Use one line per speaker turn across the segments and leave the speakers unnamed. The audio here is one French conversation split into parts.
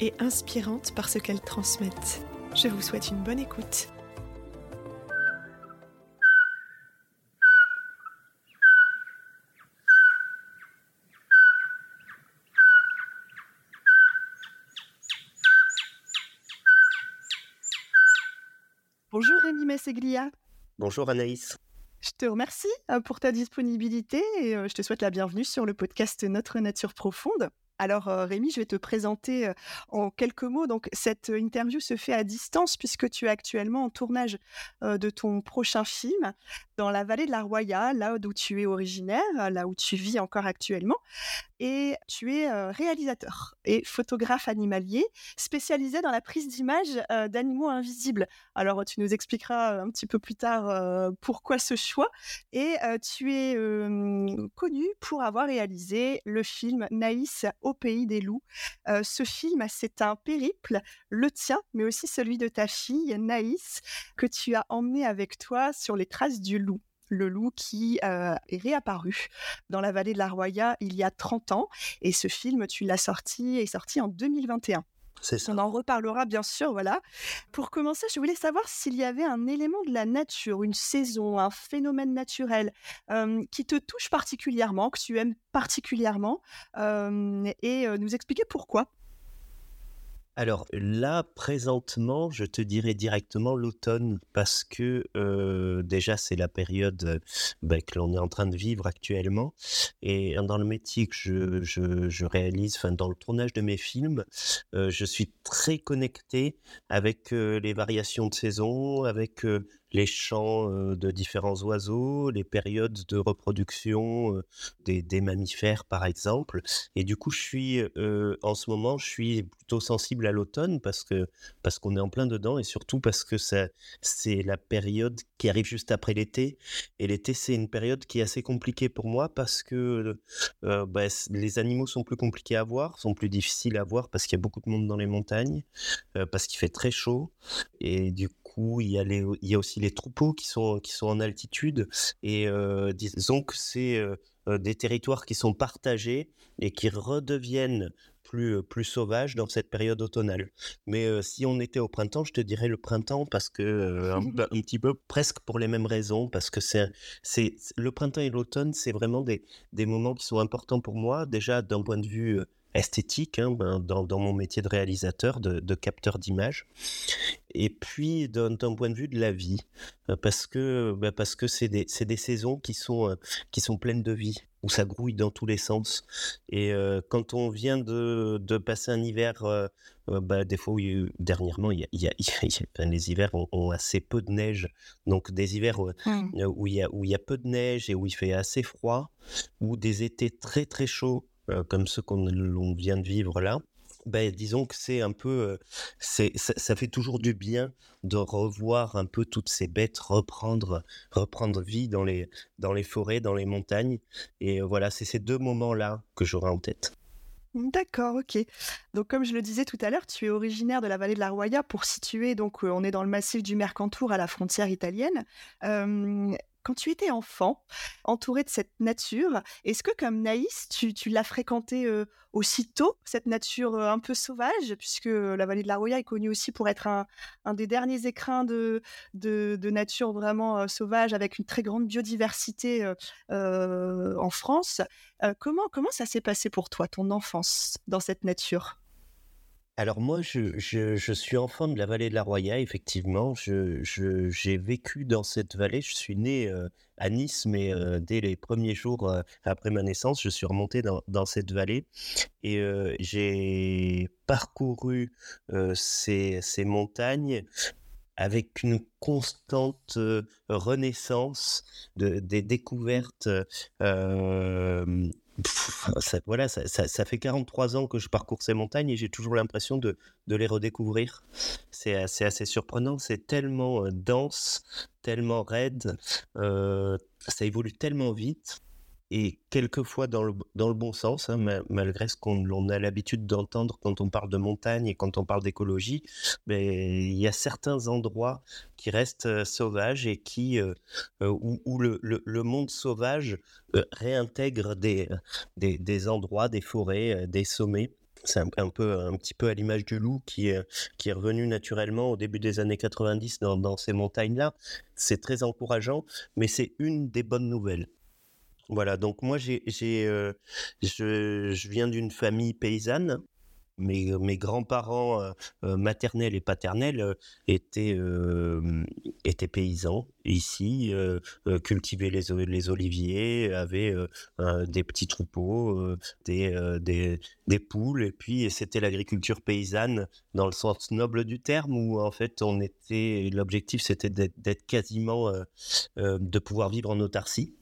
et inspirantes par ce qu'elles transmettent. Je vous souhaite une bonne écoute. Bonjour Rémi Messeglia.
Bonjour Anaïs.
Je te remercie euh, pour ta disponibilité et euh, je te souhaite la bienvenue sur le podcast Notre Nature Profonde. Alors euh, Rémi, je vais te présenter en quelques mots. Donc cette interview se fait à distance puisque tu es actuellement en tournage de ton prochain film dans la vallée de la Roya, là d'où tu es originaire, là où tu vis encore actuellement. Et tu es réalisateur et photographe animalier spécialisé dans la prise d'images d'animaux invisibles. Alors tu nous expliqueras un petit peu plus tard pourquoi ce choix. Et tu es connu pour avoir réalisé le film Naïs au pays des loups. ce film, c'est un périple, le tien, mais aussi celui de ta fille Naïs, que tu as emmené avec toi sur les traces du loup le loup qui est réapparu dans la vallée de la Roya il y a 30 ans. Et ce film, tu l'as sorti, est sorti en 2021.
C'est
On en reparlera bien sûr, voilà. Pour commencer, je voulais savoir s'il y avait un élément de la nature, une saison, un phénomène naturel qui te touche particulièrement, que tu aimes particulièrement, et nous expliquer pourquoi.
Alors là, présentement, je te dirais directement l'automne parce que déjà c'est la période bah, que l'on est en train de vivre actuellement et dans le métier que je, réalise, dans le tournage de mes films, je suis très connecté avec les variations de saison, avec les chants de différents oiseaux, les périodes de reproduction des, mammifères par exemple. Et du coup, je suis en ce moment, je suis plutôt sensible à l'automne parce que parce qu'on est en plein dedans et surtout parce que c'est la période qui arrive juste après l'été. Et l'été, c'est une période qui est assez compliquée pour moi parce que bah, les animaux sont plus compliqués à voir, sont plus difficiles à voir parce qu'il y a beaucoup de monde dans les montagnes, parce qu'il fait très chaud. Et du coup, il y, a les, il y a aussi les troupeaux qui sont, qui sont en altitude. Et disons que c'est des territoires qui sont partagés et qui redeviennent plus, plus sauvages dans cette période automnale. Mais si on était au printemps, je te dirais le printemps parce que un, petit peu presque pour les mêmes raisons parce que c'est c'est le printemps et l'automne, c'est vraiment des, des moments qui sont importants pour moi déjà d'un point de vue esthétique hein, ben, dans, dans, mon métier de réalisateur, de, de capteur d'images, et puis d'un point de vue de la vie, parce que ben, parce que c'est des, des, saisons qui sont qui sont pleines de vie, où ça grouille dans tous les sens. Et quand on vient de, de passer un hiver, bah, des fois, dernièrement, il y a, les hivers ont, assez peu de neige, donc des hivers mmh. où il y a où il y a peu de neige et où il fait assez froid, ou des étés très très chauds euh, comme ceux qu'on vient de vivre là, ben, disons que c'est un peu, c'est, ça, fait toujours du bien de revoir un peu toutes ces bêtes reprendre, reprendre vie dans les, dans les forêts, dans les montagnes. Et voilà, c'est ces deux moments-là que j'aurai en tête.
D'accord, ok. Donc, comme je le disais tout à l'heure, tu es originaire de la vallée de la Roya pour situer, donc on est dans le massif du Mercantour à la frontière italienne quand tu étais enfant, entouré de cette nature, est-ce que comme Naïs, tu, l'as fréquenté aussitôt, cette nature un peu sauvage, puisque la vallée de la Roya est connue aussi pour être un, des derniers écrins de, de, nature vraiment sauvage, avec une très grande biodiversité en France. comment, comment ça s'est passé pour toi, ton enfance dans cette nature?
Alors moi, je, suis enfant de la vallée de la Roya, effectivement. J'ai vécu dans cette vallée. Je suis né à Nice, mais dès les premiers jours après ma naissance, je suis remonté dans, cette vallée et j'ai parcouru ces, montagnes avec une constante renaissance de, des découvertes. Ça, voilà, ça, fait 43 ans que je parcours ces montagnes et j'ai toujours l'impression de, les redécouvrir. C'est assez, assez surprenant, c'est tellement dense, tellement raide, ça évolue tellement vite et quelquefois dans le, dans le bon sens, hein, malgré ce qu'on a l'habitude d'entendre quand on parle de montagne et quand on parle d'écologie, mais il y a certains endroits qui restent sauvages et qui, où, le, le, monde sauvage réintègre des, des, des, endroits, des forêts, des sommets. C'est un, peu, un petit peu à l'image du loup qui, qui est revenu naturellement au début des années 90 dans, dans ces montagnes-là. C'est très encourageant, mais c'est une des bonnes nouvelles. Voilà, donc moi, j'ai, je, je viens d'une famille paysanne. Mes, mes grands-parents maternels et paternels étaient, étaient paysans ici, cultivaient les, les oliviers, avaient des petits troupeaux, des, des, des, poules, et puis c'était l'agriculture paysanne dans le sens noble du terme, où en fait on était, l'objectif c'était d'être quasiment, de pouvoir vivre en autarcie.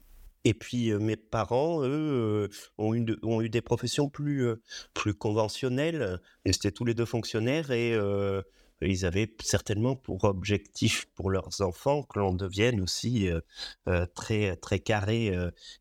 Et puis mes parents, eux, ont, eu des professions plus, plus conventionnelles. Ils étaient tous les deux fonctionnaires et ils avaient certainement pour objectif pour leurs enfants que l'on devienne aussi très, très carré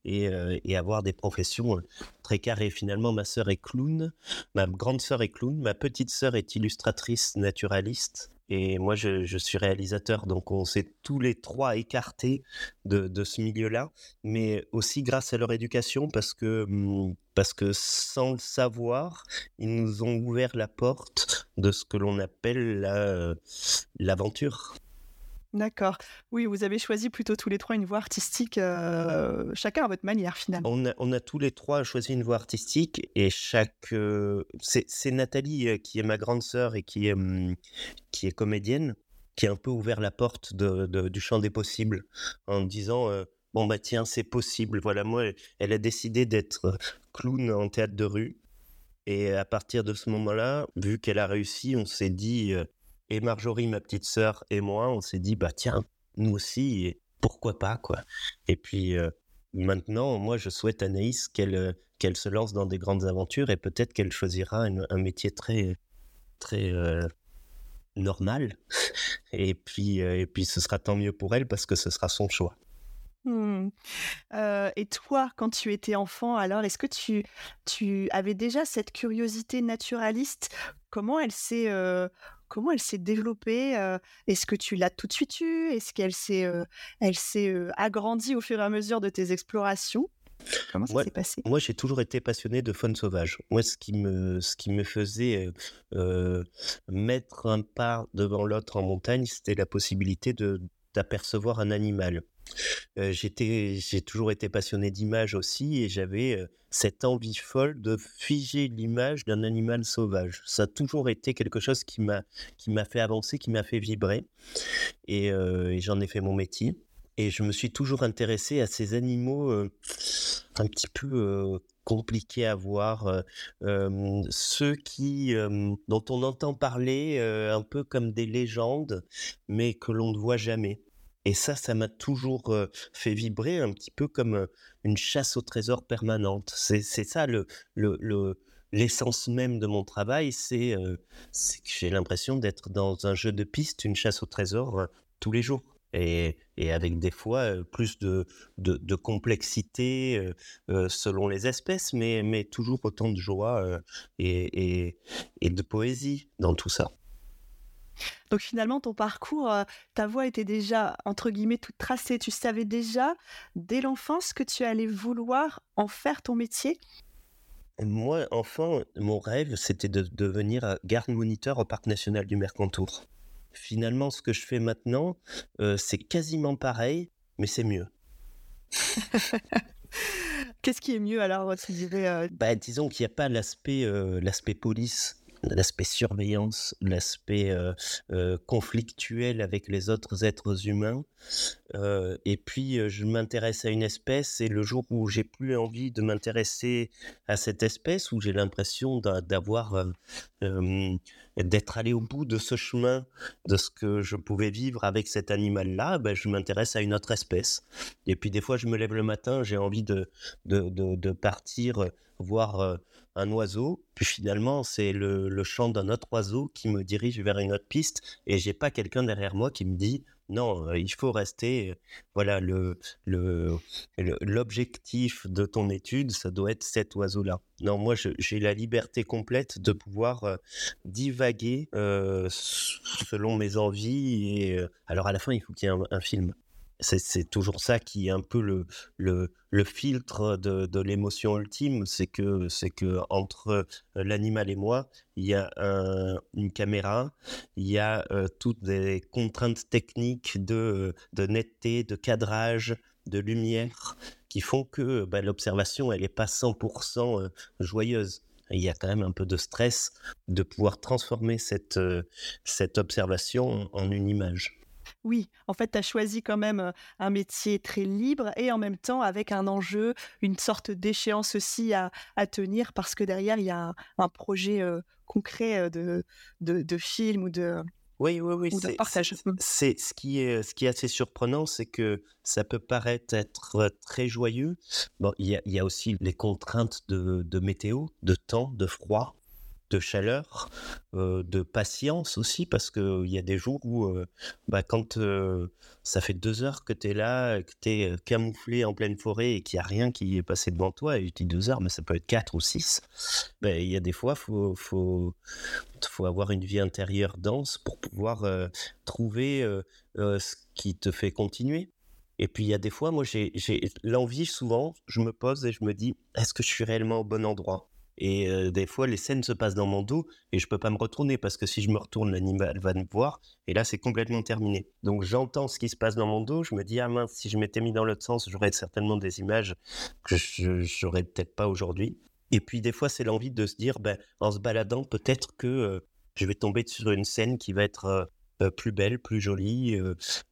et, et, avoir des professions très carrées. Finalement, ma sœur est clown, ma grande sœur est clown, ma petite sœur est illustratrice naturaliste et moi, je, suis réalisateur, donc on s'est tous les trois écartés de, ce milieu-là, mais aussi grâce à leur éducation, parce que, mmh, parce que sans le savoir, ils nous ont ouvert la porte de ce que l'on appelle l'aventure.
D'accord. Oui, vous avez choisi plutôt tous les trois une voie artistique, euh, chacun à votre manière finalement.
On a, tous les trois choisi une voie artistique et chaque. Euh, c'est Nathalie euh, qui est ma grande sœur et qui est, hum, qui est comédienne, qui a un peu ouvert la porte du champ des possibles en disant Bon, bah tiens, c'est possible. Voilà, moi, elle a décidé d'être clown en théâtre de rue. Et à partir de ce moment-là, vu qu'elle a réussi, on s'est dit et Marjorie, ma petite sœur, et moi, on s'est dit, bah tiens, nous aussi, pourquoi pas, quoi. Et puis maintenant, moi, je souhaite à Anaïs qu'elle qu'elle se lance dans des grandes aventures et peut-être qu'elle choisira un métier très, très normal. et, puis, et puis, ce sera tant mieux pour elle parce que ce sera son choix.
Mmh. et toi, quand tu étais enfant, alors, est-ce que tu, tu avais déjà cette curiosité naturaliste? Comment elle s'est comment elle s'est développée Est-ce que tu l'as tout de suite eue? Est-ce qu'elle s'est, elle s'est agrandie au fur et à mesure de tes explorations? Comment ça s'est passé?
Moi, j'ai toujours été passionné de faune sauvage. Moi, ce qui me, ce qui me faisait mettre un pas devant l'autre en montagne, c'était la possibilité de d'apercevoir un animal. J'étais, j'ai toujours été passionné d'images aussi et j'avais cette envie folle de figer l'image d'un animal sauvage. Ça a toujours été quelque chose qui m'a qui m'a fait avancer, qui m'a fait vibrer et, j'en ai fait mon métier. Et je me suis toujours intéressé à ces animaux un petit peu compliqués à voir, ceux qui dont on entend parler un peu comme des légendes, mais que l'on ne voit jamais. Et ça, ça m'a toujours fait vibrer un petit peu comme une chasse au trésor permanente. C'est ça le, le, l'essence même de mon travail, c'est que j'ai l'impression d'être dans un jeu de piste, une chasse au trésor tous les jours. Et, avec des fois plus de, complexité selon les espèces, mais, toujours autant de joie et de poésie dans tout ça.
Donc finalement, ton parcours, ta voix était déjà, entre guillemets, toute tracée. Tu savais déjà, dès l'enfance, que tu allais vouloir en faire ton métier?
Moi, enfant, mon rêve, c'était de devenir garde moniteur au Parc national du Mercantour. Finalement, ce que je fais maintenant, c'est quasiment pareil, mais c'est mieux.
Qu'est-ce qui est mieux alors, tu dirais
bah, Disons qu'il n'y a pas l'aspect l'aspect police l'aspect surveillance, l'aspect euh, euh, conflictuel avec les autres êtres humains. Euh, et puis, je m'intéresse à une espèce et le jour où j'ai plus envie de m'intéresser à cette espèce, où j'ai l'impression d'avoir d'être allé au bout de ce chemin, de ce que je pouvais vivre avec cet animal-là, ben, je m'intéresse à une autre espèce. Et puis des fois, je me lève le matin, j'ai envie de, de, de, partir voir un oiseau, puis finalement, c'est le, chant d'un autre oiseau qui me dirige vers une autre piste, et j'ai pas quelqu'un derrière moi qui me dit non, il faut rester. Voilà, le, le, l'objectif de ton étude, ça doit être cet oiseau-là. Non, moi, j'ai la liberté complète de pouvoir divaguer selon mes envies. Et alors, à la fin, il faut qu'il y ait un film c'est toujours ça qui est un peu le, filtre de, l'émotion ultime, c'est que entre l'animal et moi, il y a une caméra, il y a toutes des contraintes techniques de, netteté, de cadrage, de lumière, qui font que bah, l'observation, elle n'est pas 100% joyeuse. Il y a quand même un peu de stress de pouvoir transformer cette observation en une image.
Oui, en fait, tu as choisi quand même un métier très libre et en même temps avec un enjeu, une sorte d'échéance aussi à, tenir parce que derrière, il y a un, projet concret de, de, film ou de,
oui, oui, oui.
partage. Mmh.
C'est, ce qui est ce qui est assez surprenant, c'est que ça peut paraître être très joyeux. Bon, il y a, aussi les contraintes de, de météo, de temps, de froid de chaleur, de patience aussi, parce qu'il y a des jours où, bah, quand ça fait deux heures que tu es là, que tu es camouflé en pleine forêt et qu'il n'y a rien qui est passé devant toi, et je dis deux heures, mais ça peut être quatre ou six, ben, il y a des fois, il faut, faut, faut, avoir une vie intérieure dense pour pouvoir trouver ce qui te fait continuer. Et puis il y a des fois, moi j'ai l'envie souvent, je me pose et je me dis, est-ce que je suis réellement au bon endroit? Et des fois, les scènes se passent dans mon dos et je peux pas me retourner parce que si je me retourne, l'animal va me voir et là, c'est complètement terminé. Donc, j'entends ce qui se passe dans mon dos. Je me dis, ah mince, si je m'étais mis dans l'autre sens, j'aurais certainement des images que je n'aurais peut-être pas aujourd'hui. Et puis, des fois, c'est l'envie de se dire, ben, en se baladant, peut-être que je vais tomber sur une scène qui va être plus belle, plus jolie,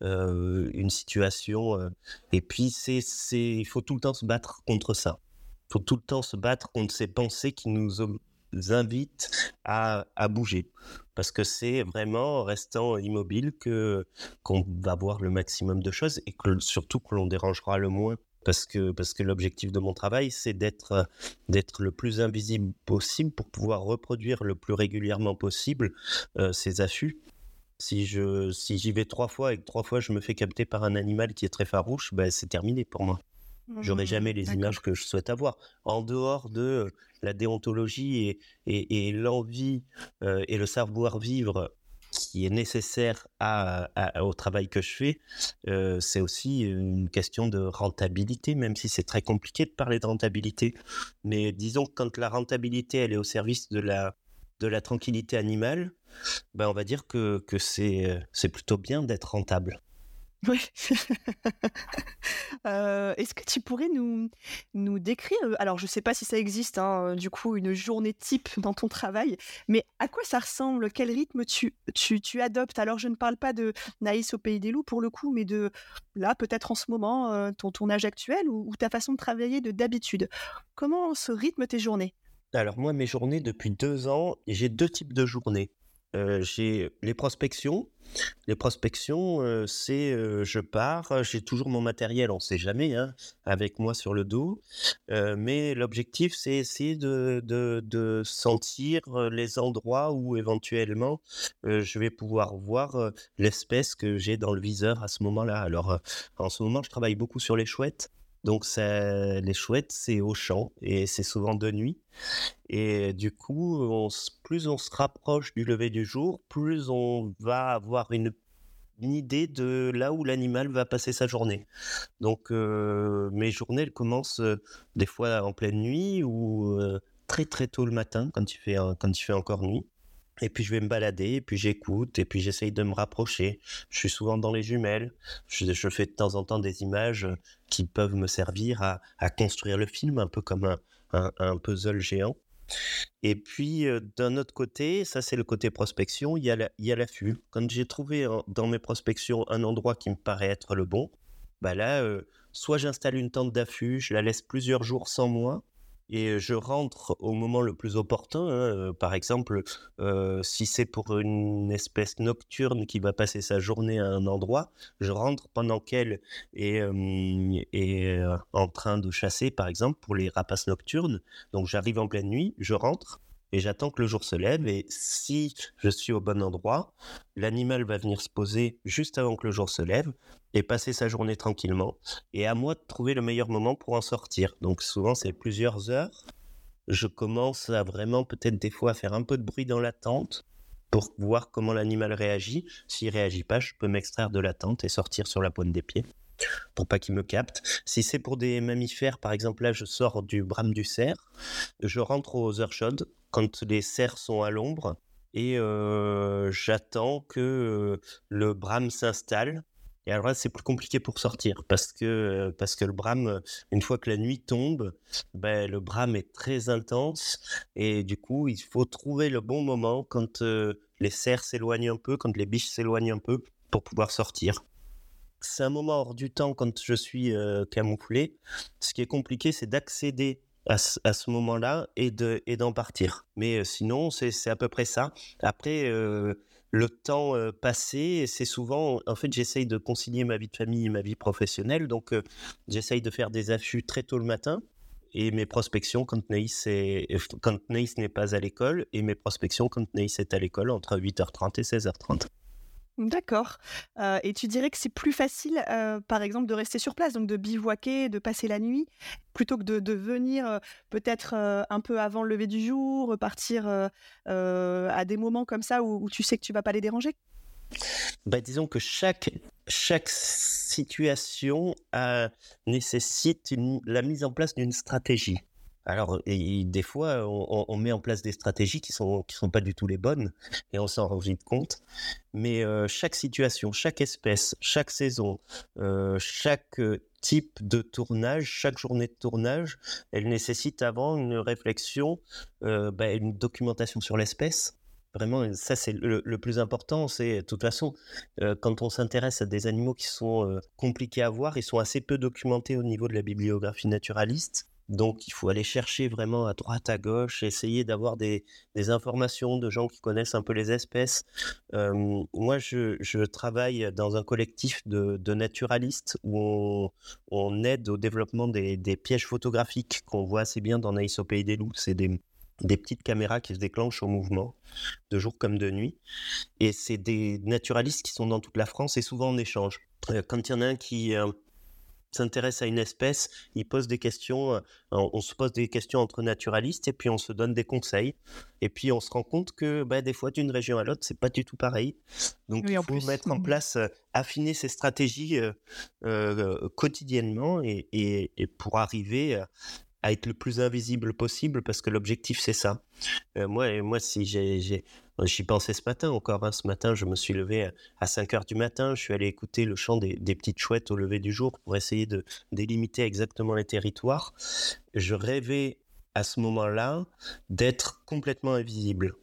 une situation. et puis, c'est, il faut tout le temps se battre contre ça faut tout le temps se battre contre ces pensées qui nous invitent à, bouger. Parce que c'est vraiment en restant immobile que qu'on va voir le maximum de choses et que surtout que l'on dérangera le moins. Parce que, parce que l'objectif de mon travail, c'est d'être, d'être le plus invisible possible pour pouvoir reproduire le plus régulièrement possible euh, ces affûts. Si, je, si j'y vais trois fois et que trois fois je me fais capter par un animal qui est très farouche, ben c'est terminé pour moi. J'aurai mmh, jamais les images que je souhaite avoir. En dehors de la déontologie et, et, l'envie et le savoir-vivre qui est nécessaire à, au travail que je fais, c'est aussi une question de rentabilité, même si c'est très compliqué de parler de rentabilité. Mais disons que quand la rentabilité, elle est au service de la, de la tranquillité animale, ben on va dire que, que c'est plutôt bien d'être rentable.
Oui. Est-ce que tu pourrais nous, nous décrire, alors je ne sais pas si ça existe, hein, du coup, une journée type dans ton travail, mais à quoi ça ressemble? Quel rythme tu, tu, tu, adoptes? Alors je ne parle pas de Naïs au Pays des Loups pour le coup, mais de là, peut-être en ce moment, ton tournage actuel ou, ta façon de travailler de d'habitude. Comment se rythme tes journées?
Alors moi, mes journées, depuis deux ans, j'ai deux types de journées. J'ai les prospections, les prospections, euh, c'est euh, je pars, j'ai toujours mon matériel, on ne sait jamais, hein, avec moi sur le dos. Euh, mais l'objectif, c'est essayer de, de, sentir les endroits où éventuellement je vais pouvoir voir l'espèce que j'ai dans le viseur à ce moment-là. Alors, en ce moment, je travaille beaucoup sur les chouettes. Donc les chouettes, c'est au champ et c'est souvent de nuit. Et du coup, plus on se rapproche du lever du jour, plus on va avoir une, idée de là où l'animal va passer sa journée. Donc euh, mes journées, elles commencent euh, des fois en pleine nuit ou euh, très très tôt le matin quand quand il fait encore nuit. Et puis je vais me balader, et puis j'écoute, et puis j'essaye de me rapprocher. Je suis souvent dans les jumelles. Je, fais de temps en temps des images qui peuvent me servir à, construire le film, un peu comme un, puzzle géant. Et puis euh, d'un autre côté, ça c'est le côté prospection, il y a l'affût. Quand j'ai trouvé dans mes prospections un endroit qui me paraît être le bon, bah là, euh, soit j'installe une tente d'affût, je la laisse plusieurs jours sans moi, et je rentre au moment le plus opportun. Hein, par exemple, si c'est pour une espèce nocturne qui va passer sa journée à un endroit, je rentre pendant qu'elle est, est en train de chasser, par exemple, pour les rapaces nocturnes. Donc j'arrive en pleine nuit, je rentre, et j'attends que le jour se lève. Et si je suis au bon endroit, l'animal va venir se poser juste avant que le jour se lève et passer sa journée tranquillement. Et à moi de trouver le meilleur moment pour en sortir. Donc souvent, c'est plusieurs heures. Je commence à vraiment peut-être des fois à faire un peu de bruit dans la tente pour voir comment l'animal réagit. S'il réagit pas, je peux m'extraire de la tente et sortir sur la pointe des pieds pour pas qu'il me capte. Si c'est pour des mammifères, par exemple, là, je sors du brame du cerf, je rentre aux heures chaudes quand les cerfs sont à l'ombre et j'attends que le brame s'installe. Et alors là, c'est plus compliqué pour sortir parce que, parce que le brame, une fois que la nuit tombe, ben, le brame est très intense et du coup, il faut trouver le bon moment quand les cerfs s'éloignent un peu, quand les biches s'éloignent un peu pour pouvoir sortir c'est un moment hors du temps quand je suis camouflé. Ce qui est compliqué, c'est d'accéder à ce, moment-là et de et d'en partir. Mais sinon, c'est à peu près ça. Après, le temps passé, c'est souvent, en fait, j'essaye de concilier ma vie de famille et ma vie professionnelle. Donc, j'essaye de faire des affûts très tôt le matin et mes prospections quand Naïs, quand n'est pas à l'école et mes prospections quand Naïs est à l'école entre 8h30 et 16h30.
D'accord. et tu dirais que c'est plus facile, par exemple, de rester sur place, donc de bivouaquer, de passer la nuit, plutôt que de venir, peut-être, un peu avant le lever du jour, partir, à des moments comme ça où tu sais que tu vas pas les déranger?
Bah, disons que chaque chaque situation, nécessite la mise en place d'une stratégie. Alors, et, des fois, on, met en place des stratégies qui sont qui sont pas du tout les bonnes, et on s'en rend vite compte. Mais chaque situation, chaque espèce, chaque saison, chaque type de tournage, chaque journée de tournage, elle nécessite avant une réflexion, bah, une documentation sur l'espèce. Vraiment, ça c'est le, le, plus important. C'est de toute façon, quand on s'intéresse à des animaux qui sont compliqués à voir, ils sont assez peu documentés au niveau de la bibliographie naturaliste. Donc, il faut aller chercher vraiment à droite, à gauche, essayer d'avoir des, informations de gens qui connaissent un peu les espèces. moi, je, travaille dans un collectif de, naturalistes où on, aide au développement des, pièges photographiques qu'on voit assez bien dans Naïs au Pays des Loups. C'est des, petites caméras qui se déclenchent au mouvement, de jour comme de nuit. Et c'est des naturalistes qui sont dans toute la France et souvent en échange. quand il y en a un qui s'intéresse à une espèce, il pose des questions, euh, on, se pose des questions entre naturalistes et puis on se donne des conseils. Et puis on se rend compte que bah, des fois d'une région à l'autre, c'est pas du tout pareil. Donc il faut mettre en mmh. place, euh, affiner ses stratégies euh, quotidiennement et, et, pour arriver à être le plus invisible possible parce que l'objectif c'est ça. moi, moi, si j'ai J'y pensais ce matin encore. Hein. Ce matin, je me suis levé à 5 heures du matin. Je suis allé écouter le chant des, petites chouettes au lever du jour pour essayer de délimiter exactement les territoires. Je rêvais à ce moment-là d'être complètement invisible.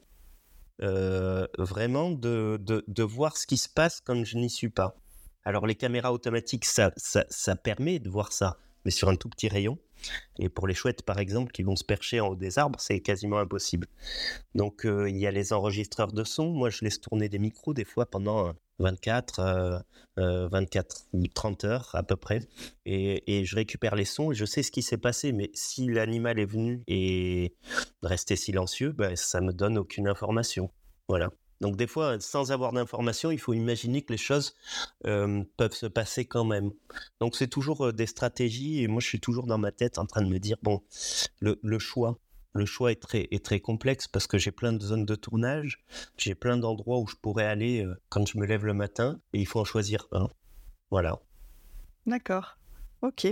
Euh, vraiment de, de, voir ce qui se passe quand je n'y suis pas. Alors les caméras automatiques, ça, ça, ça permet de voir ça, mais sur un tout petit rayon. Et pour les chouettes, par exemple, qui vont se percher en haut des arbres, c'est quasiment impossible. Donc, euh, il y a les enregistreurs de son. Moi, je laisse tourner des micros des fois pendant 24, 24 ou 30 heures à peu près. Et, je récupère les sons et je sais ce qui s'est passé. Mais si l'animal est venu et resté silencieux, ben, ça me donne aucune information. Voilà. Donc des fois, sans avoir d'informations, il faut imaginer que les choses peuvent se passer quand même. Donc c'est toujours des stratégies et moi je suis toujours dans ma tête en train de me dire bon, le, choix, le choix est très, est très complexe parce que j'ai plein de zones de tournage, j'ai plein d'endroits où je pourrais aller quand je me lève le matin et il faut en choisir un. Voilà.
D'accord. Ok.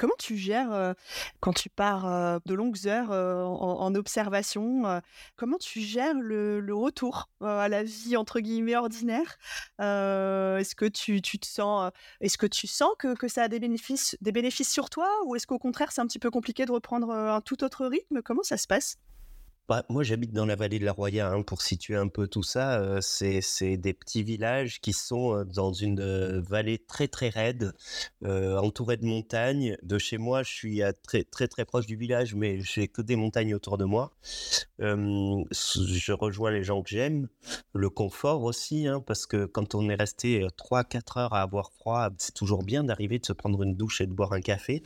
Comment tu gères quand tu pars de longues heures en, observation Comment tu gères le, retour à la vie entre guillemets ordinaire? Est-ce que tu, te sens, est-ce que tu sens que, ça a des bénéfices, des bénéfices sur toi, ou est-ce qu'au contraire c'est un petit peu compliqué de reprendre un tout autre rythme? Comment ça se passe?
Bah, moi, j'habite dans la vallée de la Roya, hein, pour situer un peu tout ça. Euh, c'est, des petits villages qui sont euh, dans une euh, vallée très très raide, entourée de montagnes. De chez moi, je suis très très très proche du village, mais j'ai que des montagnes autour de moi. je rejoins les gens que j'aime, le confort aussi, hein, parce que quand on est resté 3-4 heures à avoir froid, c'est toujours bien d'arriver de se prendre une douche et de boire un café.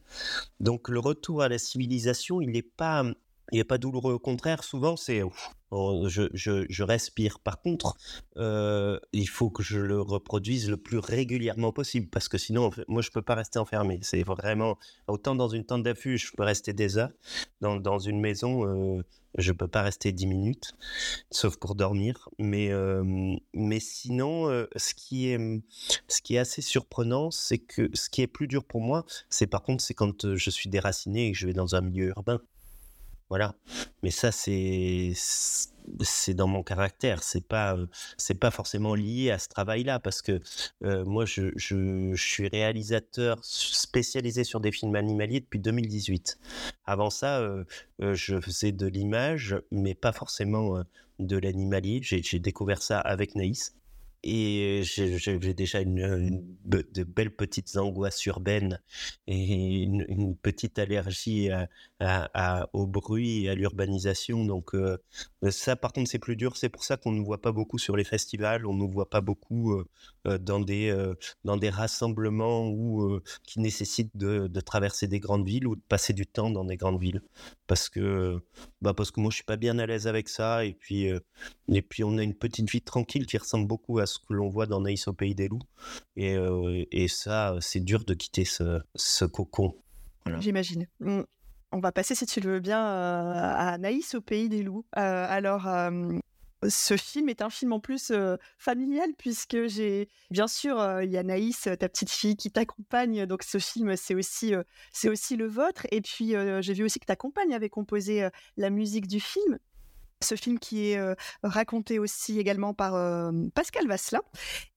Donc le retour à la civilisation, il n'est pas il n'est pas douloureux. Au contraire, souvent, c'est oh, je, je, respire. Par contre, euh, il faut que je le reproduise le plus régulièrement possible parce que sinon, moi, je peux pas rester enfermé. C'est vraiment autant dans une tente d'affût, je peux rester des heures. Dans, dans une maison, euh, je peux pas rester dix minutes, sauf pour dormir. Mais, euh, mais sinon, ce, qui est, ce qui est assez surprenant, c'est que ce qui est plus dur pour moi, c'est par contre, c'est quand je suis déraciné et que je vais dans un milieu urbain. Voilà. Mais ça, c'est c'est dans mon caractère. C'est pas c'est pas forcément lié à ce travail-là parce que moi, je, je, suis réalisateur spécialisé sur des films animaliers depuis 2018. Avant ça, je faisais de l'image, mais pas forcément de l'animalier. J'ai découvert ça avec Naïs. Et j'ai déjà une, de belles petites angoisses urbaines et une, petite allergie à, au bruit et à l'urbanisation. Donc ça, par contre, c'est plus dur. C'est pour ça qu'on ne voit pas beaucoup sur les festivals. On ne voit pas beaucoup dans, des, dans des rassemblements où, qui nécessitent de, de, traverser des grandes villes ou de passer du temps dans des grandes villes. Parce que, bah parce que moi, je suis pas bien à l'aise avec ça. Et puis, et puis, on a une petite vie tranquille qui ressemble beaucoup à ce que l'on voit dans Naïs au Pays des Loups. Et, euh, et ça, c'est dur de quitter ce, ce cocon.
J'imagine. On va passer, si tu le veux bien, euh, à Naïs au Pays des Loups. Euh, alors, ce film est un film en plus familial puisque j'ai bien sûr il y a Naïs ta petite fille qui t'accompagne donc ce film c'est aussi c'est aussi le vôtre. Et puis j'ai vu aussi que ta compagne avait composé la musique du film ce film qui est raconté aussi également par Pascal Vasselin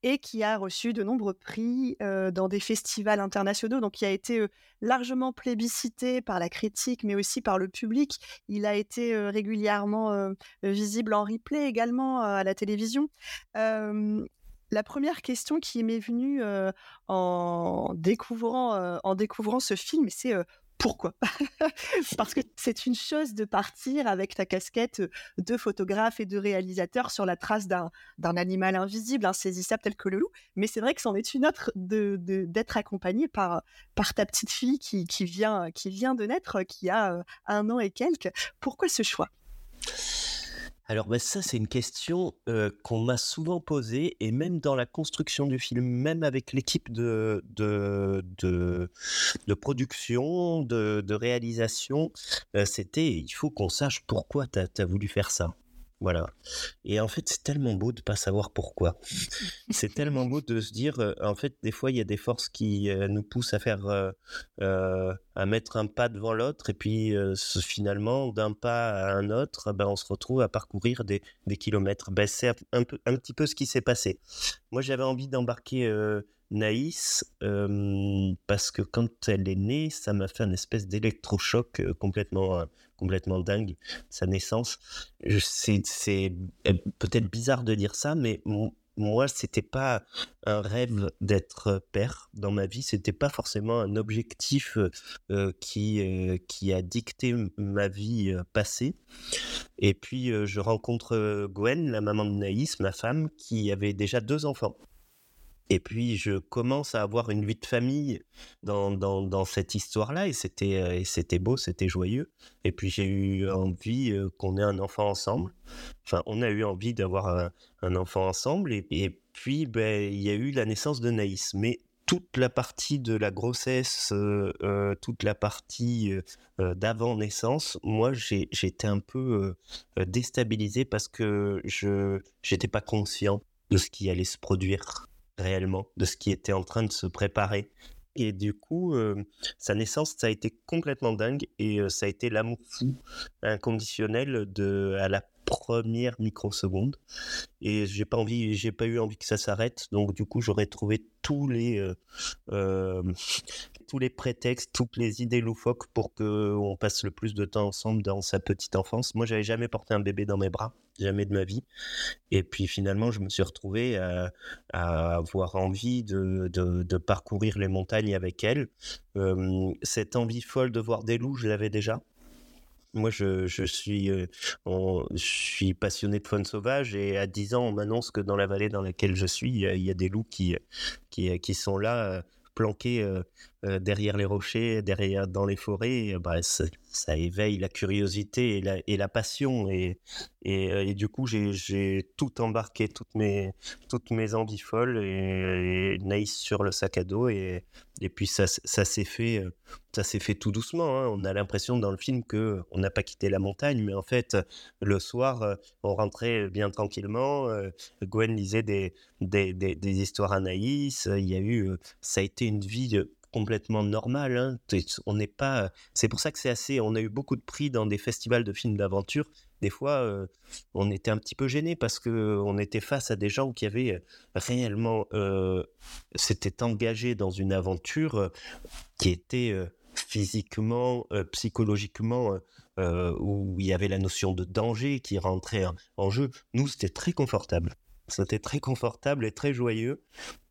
et qui a reçu de nombreux prix dans des festivals internationaux, donc qui a été largement plébiscité par la critique, mais aussi par le public. Il a été régulièrement visible en replay également à la télévision. la première question qui m'est venue en découvrant en découvrant ce film, c'est pourquoi? Parce que c'est une chose de partir avec ta casquette de photographe et de réalisateur sur la trace d'un, animal invisible, insaisissable tel que le loup, mais c'est vrai que c'en est une autre d'être accompagné par, ta petite fille qui, qui, vient, qui vient de naître, qui a un an et quelques. Pourquoi ce choix?
Alors bah, ça, c'est une question qu'on m'a souvent posée, et même dans la construction du film, même avec l'équipe de, de, de, production, de, de réalisation, c'était il faut qu'on sache pourquoi tu as, voulu faire ça. Voilà. Et en fait, c'est tellement beau de pas savoir pourquoi. c'est tellement beau de se dire, euh, en fait, des fois, il y a des forces qui euh, nous poussent à faire, euh, à mettre un pas devant l'autre, et puis finalement, d'un pas à un autre, ben, on se retrouve à parcourir des, des kilomètres. Ben, c'est un, peu, un petit peu ce qui s'est passé. Moi, j'avais envie d'embarquer Naïs, parce que quand elle est née, ça m'a fait un espèce d'électrochoc complètement, complètement dingue, sa naissance. C'est peut-être bizarre de dire ça, mais moi, c'était pas un rêve d'être père dans ma vie, c'était pas forcément un objectif qui, qui a dicté ma vie passée. Et puis, je rencontre Gwen, la maman de Naïs, ma femme, qui avait déjà deux enfants. Et puis, je commence à avoir une vie de famille dans, dans, cette histoire-là, et c'était, euh, c'était beau, c'était joyeux. Et puis, j'ai eu envie euh, qu'on ait un enfant ensemble. Enfin, on a eu envie d'avoir un, enfant ensemble, et, puis, ben, il y a eu la naissance de Naïs. Mais toute la partie de la grossesse, euh, toute la partie d'avant naissance, moi j'étais un peu déstabilisé parce que je n'étais pas conscient de ce qui allait se produire réellement de ce qui était en train de se préparer. Et du coup, euh, sa naissance, ça a été complètement dingue et euh, ça a été l'amour fou inconditionnel de, à la première microseconde. Et j'ai pas envie, j'ai pas eu envie que ça s'arrête. Donc du coup, j'aurais trouvé tous les euh, euh, tous les prétextes, toutes les idées loufoques pour que on passe le plus de temps ensemble dans sa petite enfance. Moi, j'avais jamais porté un bébé dans mes bras, jamais de ma vie. Et puis finalement, je me suis retrouvé à, avoir envie de, de, parcourir les montagnes avec elle. Euh, cette envie folle de voir des loups, je l'avais déjà. Moi, je, je suis, euh, je suis passionné de faune sauvage et à 10 ans, on m'annonce que dans la vallée dans laquelle je suis, il y a, des loups qui, sont là, euh, planqués euh, derrière les rochers, derrière dans les forêts. Bah, ça éveille la curiosité et la, passion. Et, et, du coup, j'ai tout embarqué, toutes mes, toutes mes et, Naïs sur le sac à dos. Et, et puis, ça, ça s'est fait, ça s'est fait tout doucement. Hein. On a l'impression dans le film que on n'a pas quitté la montagne, mais en fait, le soir, on rentrait bien tranquillement. Gwen lisait des, des, des, des histoires à Naïs. Il y a eu, ça a été une vie complètement normale. Hein. On n'est pas. C'est pour ça que c'est assez. On a eu beaucoup de prix dans des festivals de films d'aventure. Des fois, on était un petit peu gêné parce que on était face à des gens qui avaient réellement euh, s'étaient engagés dans une aventure qui était physiquement, psychologiquement, où il y avait la notion de danger qui rentrait en jeu. Nous, c'était très confortable. C'était très confortable et très joyeux.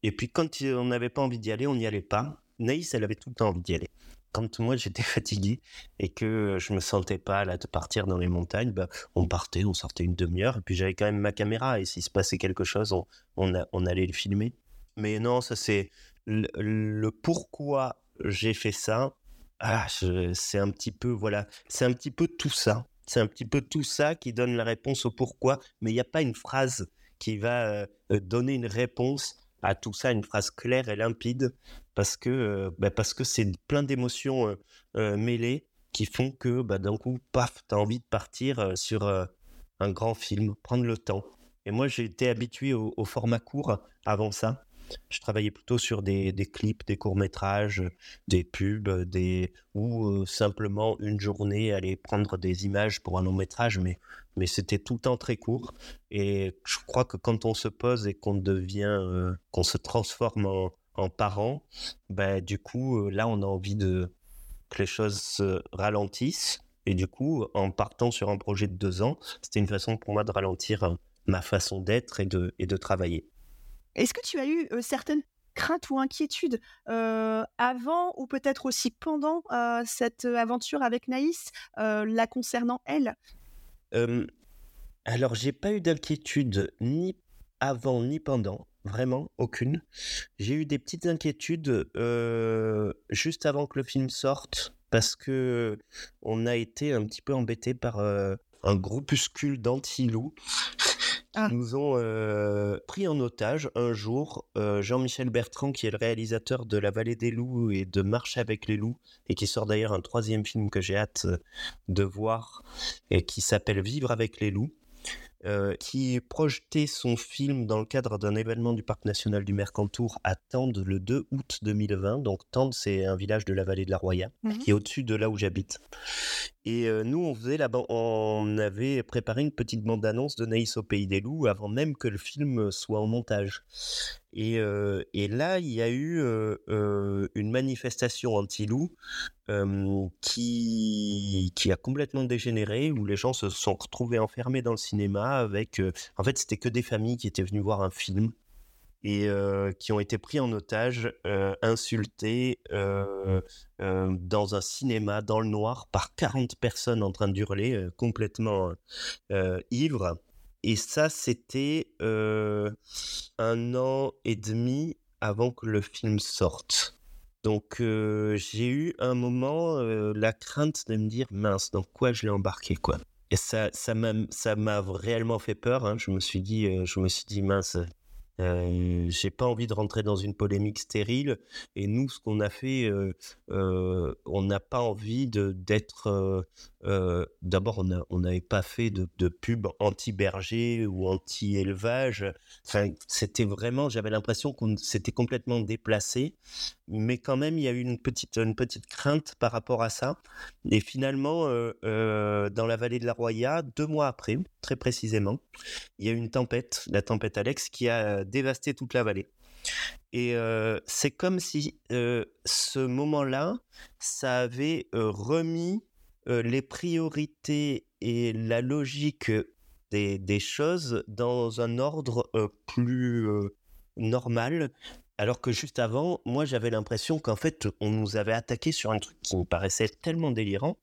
Et puis quand on n'avait pas envie d'y aller, on n'y allait pas. Naïs, elle avait tout le temps envie d'y aller. Quand moi j'étais fatigué et que je me sentais pas là de partir dans les montagnes, bah, on partait, on sortait une demi-heure, et puis j'avais quand même ma caméra, et s'il se passait quelque chose, on, allait le filmer. Mais non, ça c'est le, pourquoi j'ai fait ça. Ah, c'est un petit peu, voilà, c'est un petit peu tout ça. C'est un petit peu tout ça qui donne la réponse au pourquoi, mais il n'y a pas une phrase qui va euh, donner une réponse à tout ça, une phrase claire et limpide parce que euh, bah, parce que c'est plein d'émotions euh, euh, mêlées qui font que bah, d'un coup, paf, tu as envie de partir sur un grand film, prendre le temps. Et moi, j'ai été habitué au, format court avant ça. Je travaillais plutôt sur des, clips, des courts-métrages, des pubs, des ou simplement une journée aller prendre des images pour un long-métrage, mais, mais c'était tout le temps très court. Et je crois que quand on se pose et qu'on devient, qu'on se transforme en, en parent, bah, du coup, là, on a envie que les choses se ralentissent. Et du coup, en partant sur un projet de deux ans, c'était une façon pour moi de ralentir ma façon d'être et de, et de travailler.
Est-ce que tu as eu certaines craintes ou inquiétudes avant ou peut-être aussi pendant cette aventure avec Naïs, la concernant elle?
Alors, j'ai pas eu d'inquiétude ni avant ni pendant vraiment aucune. J'ai eu des petites inquiétudes juste avant que le film sorte parce que on a été un petit peu embêté par un groupuscule d'anti-loups ah. nous ont pris en otage un jour. Jean-Michel Bertrand, qui est le réalisateur de La Vallée des Loups et de Marche avec les loups, et qui sort d'ailleurs un troisième film que j'ai hâte de voir, et qui s'appelle Vivre avec les loups. Euh, qui projetait son film dans le cadre d'un événement du Parc national du Mercantour à Tende le 2 août 2020. Donc Tende, c'est un village de la vallée de la Roya, mmh qui est au-dessus de là où j'habite. Et euh, nous, on faisait là on avait préparé une petite bande-annonce de Naïs au pays des loups avant même que le film soit en montage. Et, là, il y a eu une manifestation anti-loup qui, qui a complètement dégénéré, où les gens se sont retrouvés enfermés dans le cinéma avec... en fait, c'était que des familles qui étaient venues voir un film et qui ont été pris en otage, insultés dans un cinéma dans le noir par 40 personnes en train d'hurler, complètement ivres. Et ça, c'était un an et demi avant que le film sorte. Donc j'ai eu un moment la crainte de me dire mince, dans quoi je l'ai embarqué quoi. Et ça, ça m'a, ça m'a réellement fait peur. Hein. Je me suis dit, je me suis dit mince, j'ai pas envie de rentrer dans une polémique stérile. Et nous, ce qu'on a fait, on n'a pas envie de d'être d'abord, on n'avait pas fait de, pub anti-berger ou anti-élevage. Enfin, c'était vraiment, j'avais l'impression qu'on s'était complètement déplacé. Mais quand même, il y a eu une petite, une petite crainte par rapport à ça. Et finalement, dans la vallée de la Roya, deux mois après, très précisément, il y a eu une tempête, la tempête Alex, qui a dévasté toute la vallée. Et c'est comme si ce moment-là, ça avait remis les priorités et la logique des, choses dans un ordre plus normal alors que juste avant, moi j'avais l'impression qu'en fait on nous avait attaqué sur un truc qui me paraissait tellement délirant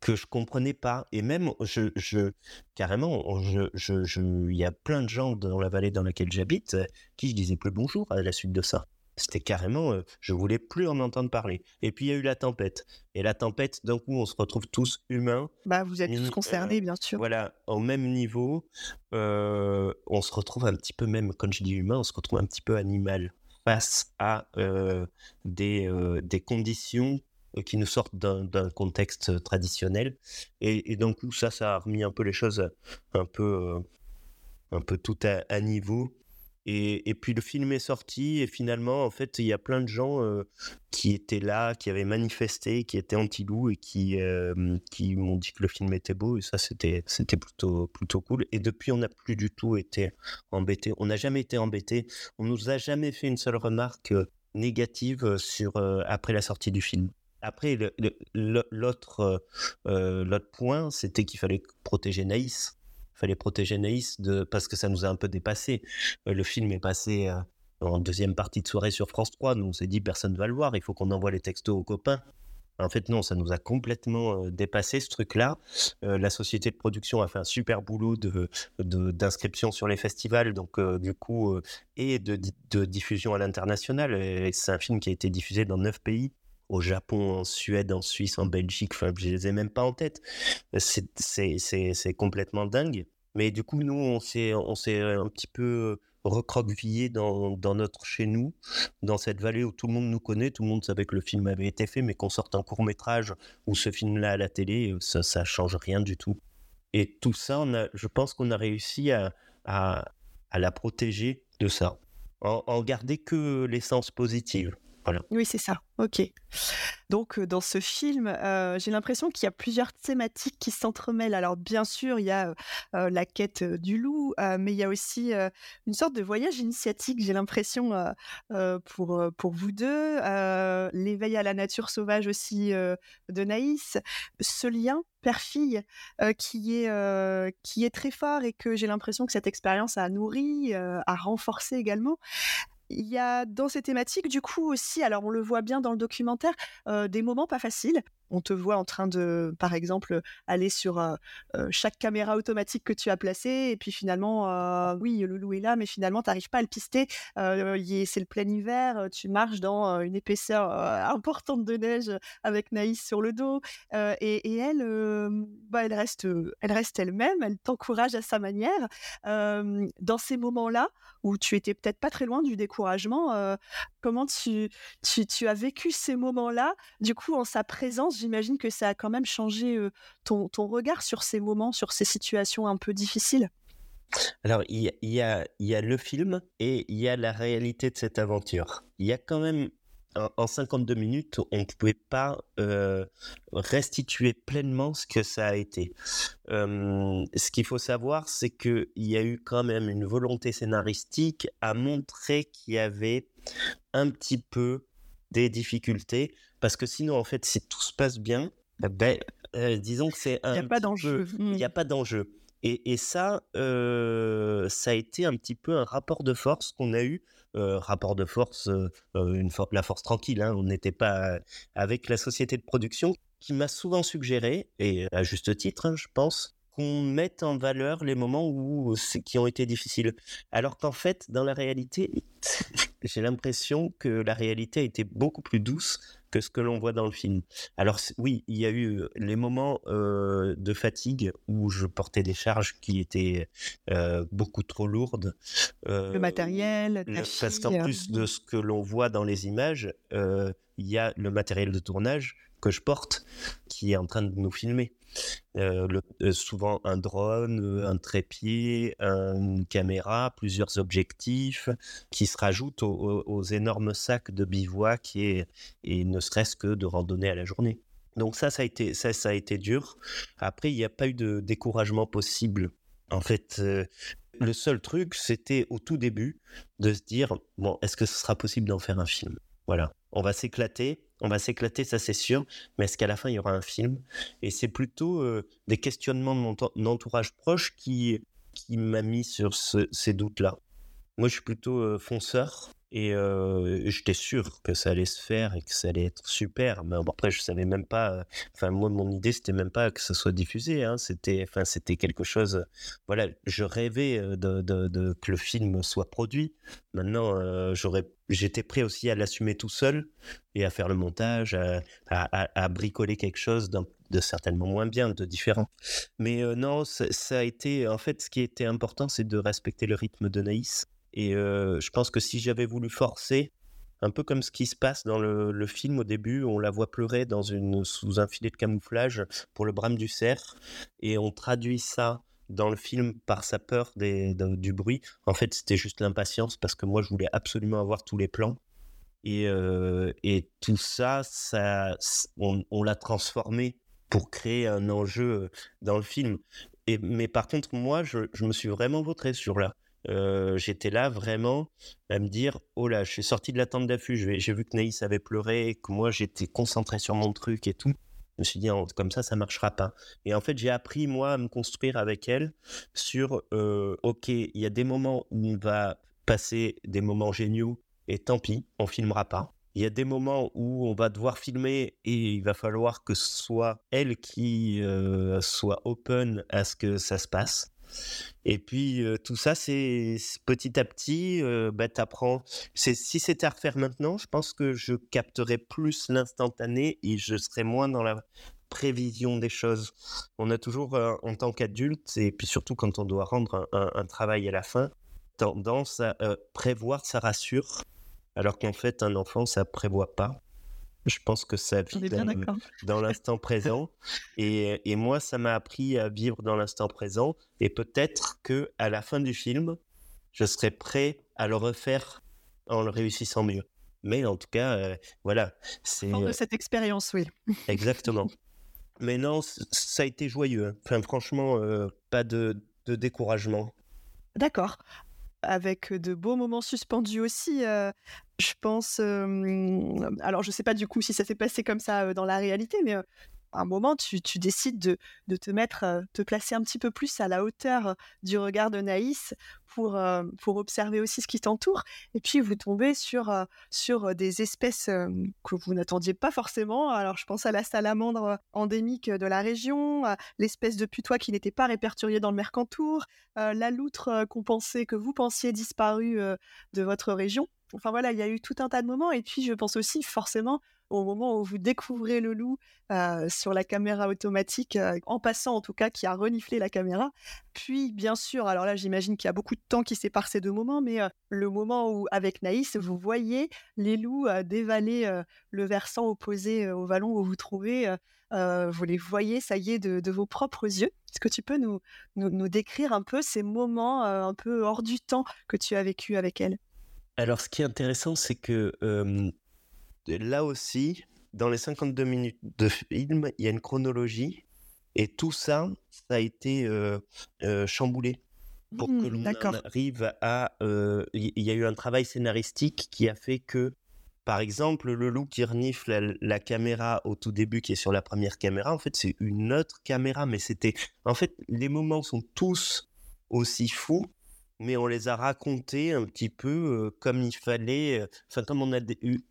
que je comprenais pas. Et même, je, carrément, il y a plein de gens dans la vallée dans laquelle j'habite qui je disais plus bonjour à la suite de ça. C'était carrément, euh, je voulais plus en entendre parler. Et puis il y a eu la tempête. Et la tempête, d'un coup, on se retrouve tous humains.
Bah, vous êtes tous concernés, bien sûr.
Voilà, au même niveau. Euh, on se retrouve un petit peu, même quand je dis humain, on se retrouve un petit peu animal face à des, des conditions qui nous sortent d'un contexte traditionnel. Et, et, d'un coup, ça, ça a remis un peu les choses un peu, un peu tout à niveau. Et, puis le film est sorti et finalement, en fait, il y a plein de gens qui étaient là, qui avaient manifesté, qui étaient anti-loup et qui, qui m'ont dit que le film était beau. Et ça, c'était, plutôt, plutôt cool. Et depuis, on n'a plus du tout été embêté. On n'a jamais été embêté. On nous a jamais fait une seule remarque négative sur, après la sortie du film. Après, l'autre, l'autre point, c'était qu'il fallait protéger Naïs fallait protéger Naïs de, parce que ça nous a un peu dépassé. Euh, le film est passé euh, en deuxième partie de soirée sur France 3. Nous, on s'est dit, personne ne va le voir, il faut qu'on envoie les textos aux copains. En fait, non, ça nous a complètement euh, dépassé ce truc-là. la société de production a fait un super boulot de, d'inscription sur les festivals, donc du coup, et de, de diffusion à l'international. C'est un film qui a été diffusé dans neuf pays au Japon, en Suède, en Suisse, en Belgique, enfin, je les ai même pas en tête. C'est complètement dingue. Mais du coup, nous, on s'est un petit peu recroquevillé dans, notre chez nous, dans cette vallée où tout le monde nous connaît, tout le monde savait que le film avait été fait, mais qu'on sorte un court métrage ou ce film-là à la télé, ça, ça change rien du tout. Et tout ça, je pense qu'on a réussi à, la protéger de ça, en garder que l'essence positive.
Oui, c'est ça. Ok. Donc, dans ce film, j'ai l'impression qu'il y a plusieurs thématiques qui s'entremêlent. Alors, bien sûr, il y a la quête du loup, mais il y a aussi une sorte de voyage initiatique, j'ai l'impression, pour, pour vous deux. L'éveil à la nature sauvage aussi de Naïs. Ce lien père-fille qui, est, qui est très fort et que j'ai l'impression que cette expérience a nourri, a renforcé également il y a dans ces thématiques, du coup aussi, alors on le voit bien dans le documentaire, des moments pas faciles on te voit en train de, par exemple, aller sur chaque caméra automatique que tu as placée, et puis finalement, oui, le loup est là, mais finalement, tu n'arrives pas à le pister. c'est le plein hiver, tu marches dans une épaisseur importante de neige avec Naïs sur le dos, et, elle, bah, elle reste, elle reste elle-même, elle t'encourage à sa manière. dans ces moments-là, où tu étais peut-être pas très loin du découragement, comment tu, tu, tu as vécu ces moments-là, du coup, en sa présence j'imagine que ça a quand même changé ton, regard sur ces moments, sur ces situations un peu difficiles?
Alors, il y, a, le film et il y a la réalité de cette aventure. Il y a quand même, en, 52 minutes, on ne pouvait pas restituer pleinement ce que ça a été. ce qu'il faut savoir, c'est qu'il y a eu quand même une volonté scénaristique à montrer qu'il y avait un petit peu des difficultés, parce que sinon, en fait, si tout se passe bien, ben, euh, disons que c'est un.
Il n'y a pas d'enjeu.
Il n'y a pas d'enjeu. Et, et, ça, euh, ça a été un petit peu un rapport de force qu'on a eu. Euh, rapport de force, une la force tranquille, hein, on n'était pas avec la société de production qui m'a souvent suggéré, et à juste titre, hein, je pense, qu'on mette en valeur les moments où, qui ont été difficiles. Alors qu'en fait, dans la réalité, j'ai l'impression que la réalité a été beaucoup plus douce que ce que l'on voit dans le film. Alors oui, il y a eu les moments de fatigue où je portais des charges qui étaient beaucoup trop lourdes.
le matériel,
parce qu'en plus de ce que l'on voit dans les images, il y a le matériel de tournage que je porte qui est en train de nous filmer. Souvent un drone, un trépied, une caméra, plusieurs objectifs qui se rajoutent aux, énormes sacs de bivouac et, ne serait-ce que de randonnée à la journée. Donc ça, ça a été, ça, ça a été dur. Après, il n'y a pas eu de découragement possible. En fait, le seul truc, c'était au tout début de se dire, bon, est-ce que ce sera possible d'en faire un film? Voilà, on va s'éclater, on va s'éclater, ça c'est sûr, mais est-ce qu'à la fin il y aura un film? Et c'est plutôt des questionnements de entourage proche qui, qui m'a mis sur ces doutes-là. Moi, je suis plutôt fonceur. Et j'étais sûr que ça allait se faire et que ça allait être super. Mais après, je savais même pas. Enfin, moi, mon idée, c'était même pas que ça soit diffusé. Hein. C'était, enfin, c'était quelque chose. Voilà, je rêvais de, que le film soit produit. Maintenant, j'aurais, j'étais prêt aussi à l'assumer tout seul et à faire le montage, à, à, bricoler quelque chose de certainement moins bien, de différent. Mais non, ça, a été. En fait, ce qui était important, c'est de respecter le rythme de Naïs. Et je pense que si j'avais voulu forcer, un peu comme ce qui se passe dans le, film au début, on la voit pleurer dans une, sous un filet de camouflage pour le brame du cerf, et on traduit ça dans le film par sa peur des, du bruit. En fait, c'était juste l'impatience parce que moi, je voulais absolument avoir tous les plans. Et, tout ça, ça on, l'a transformé pour créer un enjeu dans le film. Mais par contre, moi, je, je me suis vraiment vautré sur là j'étais là vraiment à me dire oh là, je suis sorti de la tente d'affût, j'ai vu que Naïs avait pleuré, que moi j'étais concentré sur mon truc et tout. Je me suis dit, comme ça, ça marchera pas. Et en fait, j'ai appris, moi, à me construire avec elle sur, OK, il y a des moments où on va passer des moments géniaux et tant pis, on filmera pas. Il y a des moments où on va devoir filmer et il va falloir que ce soit elle qui soit open à ce que ça se passe. Et puis tout ça, c'est petit à petit, bah, t'apprends. si c'était à refaire maintenant, je pense que je capterais plus l'instantané et je serais moins dans la prévision des choses. On a toujours, en tant qu'adulte, et puis surtout quand on doit rendre un, travail à la fin, tendance à prévoir, ça rassure, alors qu'en fait, un enfant, ça prévoit pas. Je pense que ça vit dans, l'instant présent. Et, et, moi, ça m'a appris à vivre dans l'instant présent. Et peut-être que à la fin du film, je serai prêt à le refaire en le réussissant mieux. Mais en tout cas, euh, voilà.
C'est de euh, cette expérience, oui.
Exactement. Mais non, ça a été joyeux. Hein. Enfin, franchement, euh, pas de, de découragement.
D'accord avec de beaux moments suspendus aussi. je pense. alors, je ne sais pas du coup si ça s'est passé comme ça dans la réalité, mais un moment, tu, décides de, te mettre, te placer un petit peu plus à la hauteur du regard de Naïs pour, pour observer aussi ce qui t'entoure. Et puis, vous tombez sur, sur des espèces que vous n'attendiez pas forcément. Alors, je pense à la salamandre endémique de la région, l'espèce de putois qui n'était pas répertoriée dans le Mercantour, la loutre qu'on pensait, que vous pensiez disparue de votre région. Enfin voilà, il y a eu tout un tas de moments. Et puis, je pense aussi forcément au moment où vous découvrez le loup sur la caméra automatique, en passant en tout cas, qui a reniflé la caméra. Puis, bien sûr, alors là, j'imagine qu'il y a beaucoup de temps qui sépare ces deux moments, mais le moment où, avec Naïs, vous voyez les loups dévaler le versant opposé au vallon où vous trouvez. vous les voyez, ça y est, de, vos propres yeux. Est-ce que tu peux nous, nous, décrire un peu ces moments un peu hors du temps que tu as vécu avec elle?
Alors, ce qui est intéressant, c'est que là aussi, dans les 52 minutes de film, il y a une chronologie et tout ça, ça a été chamboulé pour que mmh, l'on arrive à. Il y, a eu un travail scénaristique qui a fait que, par exemple, le loup qui renifle la, caméra au tout début, qui est sur la première caméra, en fait, c'est une autre caméra, mais c'était. En fait, les moments sont tous aussi fous mais on les a racontés un petit peu comme il fallait, enfin comme on a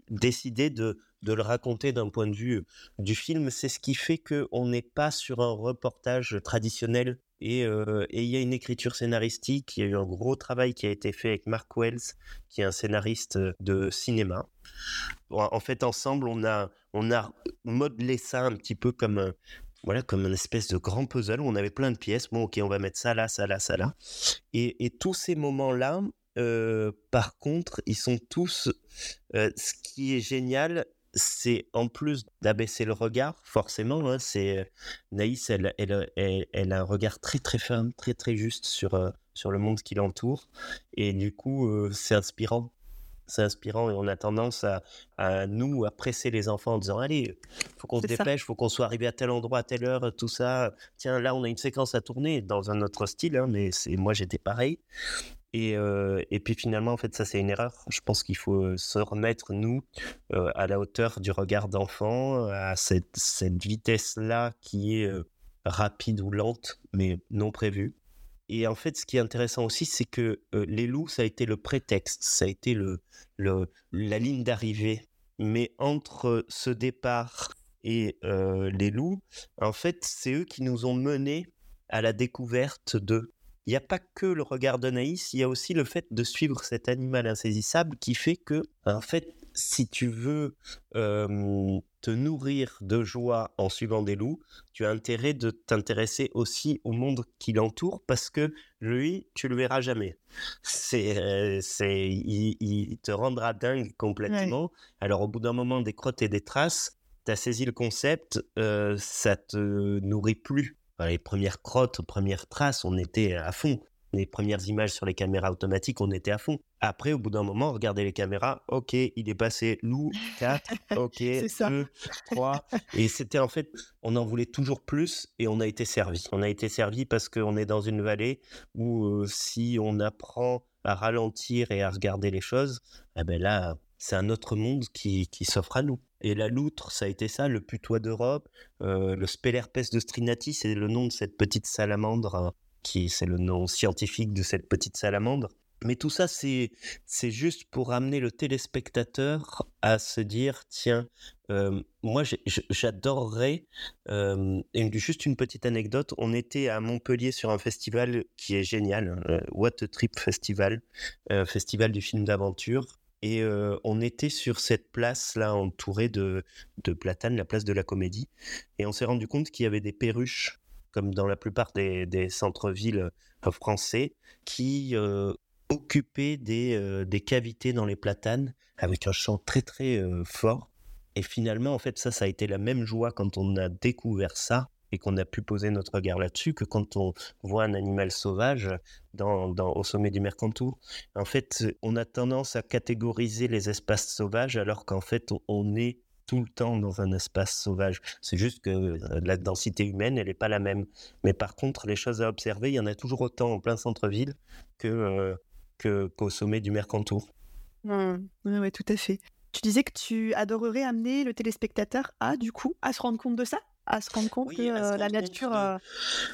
décidé de, le raconter d'un point de vue du film. C'est ce qui fait qu'on n'est pas sur un reportage traditionnel. Et il y a une écriture scénaristique, il y a eu un gros travail qui a été fait avec Mark Wells, qui est un scénariste de cinéma. En fait, ensemble, on a, on a modelé ça un petit peu comme un, voilà, comme une espèce de grand puzzle où on avait plein de pièces. Bon, ok, on va mettre ça là, ça là, ça là. Et, tous ces moments-là, euh, par contre, ils sont tous. Euh, ce qui est génial, c'est en plus d'abaisser le regard, forcément, hein, c'est Naïs, elle, elle, elle, a un regard très très ferme, très très juste sur, sur le monde qui l'entoure. Et du coup, c'est inspirant c'est inspirant et on a tendance à, nous à presser les enfants en disant allez faut qu'on se dépêche faut qu'on soit arrivé à tel endroit à telle heure tout ça tiens là on a une séquence à tourner dans un autre style hein, mais c'est moi j'étais pareil et, euh, et, puis finalement, en fait, ça c'est une erreur. Je pense qu'il faut euh, se remettre, nous, euh, à la hauteur du regard d'enfant, à cette, cette vitesse-là qui est rapide ou lente, mais non prévue. Et en fait, ce qui est intéressant aussi, c'est que les loups, ça a été le prétexte, ça a été la ligne d'arrivée. Mais entre ce départ et les loups, en fait, c'est eux qui nous ont menés à la découverte de. Il n'y a pas que le regard d'Anaïs, il y a aussi le fait de suivre cet animal insaisissable qui fait que, en fait, si tu veux te nourrir de joie en suivant des loups, tu as intérêt de t'intéresser aussi au monde qui l'entoure parce que lui, tu le verras jamais. C'est, c'est, il, te rendra dingue complètement. Alors au bout d'un moment, des crottes et des traces, tu as saisi le concept, ça te nourrit plus. les premières crottes, premières traces, on était à fond les premières images sur les caméras automatiques, on était à fond. Après, au bout d'un moment, regardez les caméras, ok, il est passé loup 4, ok, 2, 3. Et c'était en fait, on en voulait toujours plus et on a été servi. On a été servi parce qu'on est dans une vallée où euh, si on apprend à ralentir et à regarder les choses, eh ben là, c'est un autre monde qui, qui s'offre à nous. Et la loutre, ça a été ça, le putois d'Europe, euh, le Spelerpes de Strinati, c'est le nom de cette petite salamandre qui c'est le nom scientifique de cette petite salamandre. Mais tout ça, c'est, juste pour amener le téléspectateur à se dire, tiens, euh, moi j'adorerais, euh, et juste une petite anecdote, on était à Montpellier sur un festival qui est génial, hein, What a Trip Festival, euh, festival du film d'aventure, et on était sur cette place là entourée de, de platanes, la place de la comédie, et on s'est rendu compte qu'il y avait des perruches comme dans la plupart des, centres-villes euh, français, qui euh, occupaient euh, des, cavités dans les platanes avec un chant très très fort. Et finalement, en fait, ça, ça a été la même joie quand on a découvert ça et qu'on a pu poser notre regard là-dessus que quand on voit un animal sauvage dans, au sommet du Mercantour. En fait, on a tendance à catégoriser les espaces sauvages alors qu'en fait, on est tout le temps dans un espace sauvage. C'est juste que euh, la densité humaine, elle n'est pas la même. Mais par contre, les choses à observer, il y en a toujours autant en plein centre-ville que, euh, que, qu'au sommet du Mercantour.
Mmh. Oui, tout à fait. Tu disais que tu adorerais amener le téléspectateur à, du coup, à se rendre compte de ça À se rendre compte que euh, la nature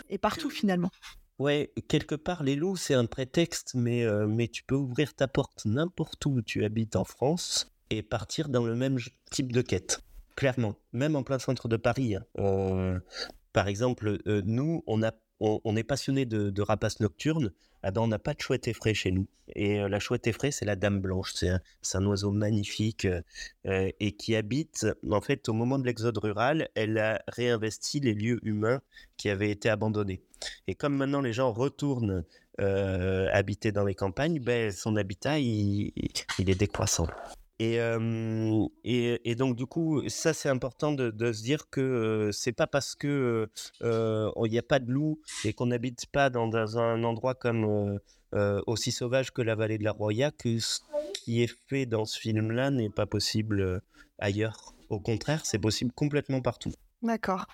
est partout, finalement
Ouais, quelque part, les loups, c'est un prétexte, mais, mais tu peux ouvrir ta porte n'importe où tu habites en France et partir dans le même type de quête. Clairement, même en plein centre de Paris. Euh, par exemple, euh, nous, on, est passionné de, rapaces nocturnes. Ah ben, on n'a pas de chouette effraie chez nous. Et euh, la chouette effraie, c'est la dame blanche. C'est un, oiseau magnifique et qui habite, en fait, au moment de l'exode rural, elle a réinvesti les lieux humains qui avaient été abandonnés. Et comme maintenant les gens retournent habiter dans les campagnes, ben, son habitat, il est décroissant. Et, et, et, donc, du coup, ça, c'est important de, se dire que c'est pas parce que il n'y a pas de loup et qu'on n'habite pas dans, dans, un endroit comme aussi sauvage que la vallée de la Roya que ce qui est fait dans ce film-là n'est pas possible ailleurs. Au contraire, c'est possible complètement partout.
D'accord.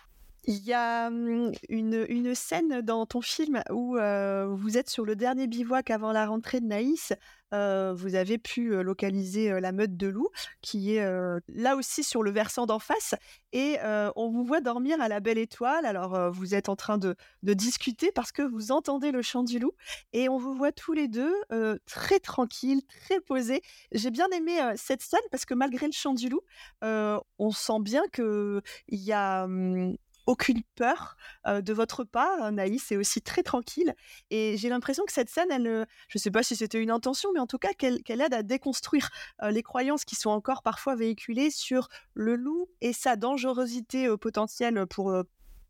Il y a une, une, scène dans ton film où vous êtes sur le dernier bivouac avant la rentrée de Naïs. vous avez pu localiser la meute de loups, qui est là aussi sur le versant d'en face. Et on vous voit dormir à la belle étoile. Alors, vous êtes en train de, de, discuter parce que vous entendez le chant du loup. Et on vous voit tous les deux très tranquilles, très posés. J'ai bien aimé cette scène parce que malgré le chant du loup, on sent bien qu'il y a mmh, aucune peur de votre part. Naïs est aussi très tranquille. Et j'ai l'impression que cette scène, elle, je ne sais pas si c'était une intention, mais en tout cas qu'elle aide à déconstruire les croyances qui sont encore parfois véhiculées sur le loup et sa dangerosité potentielle pour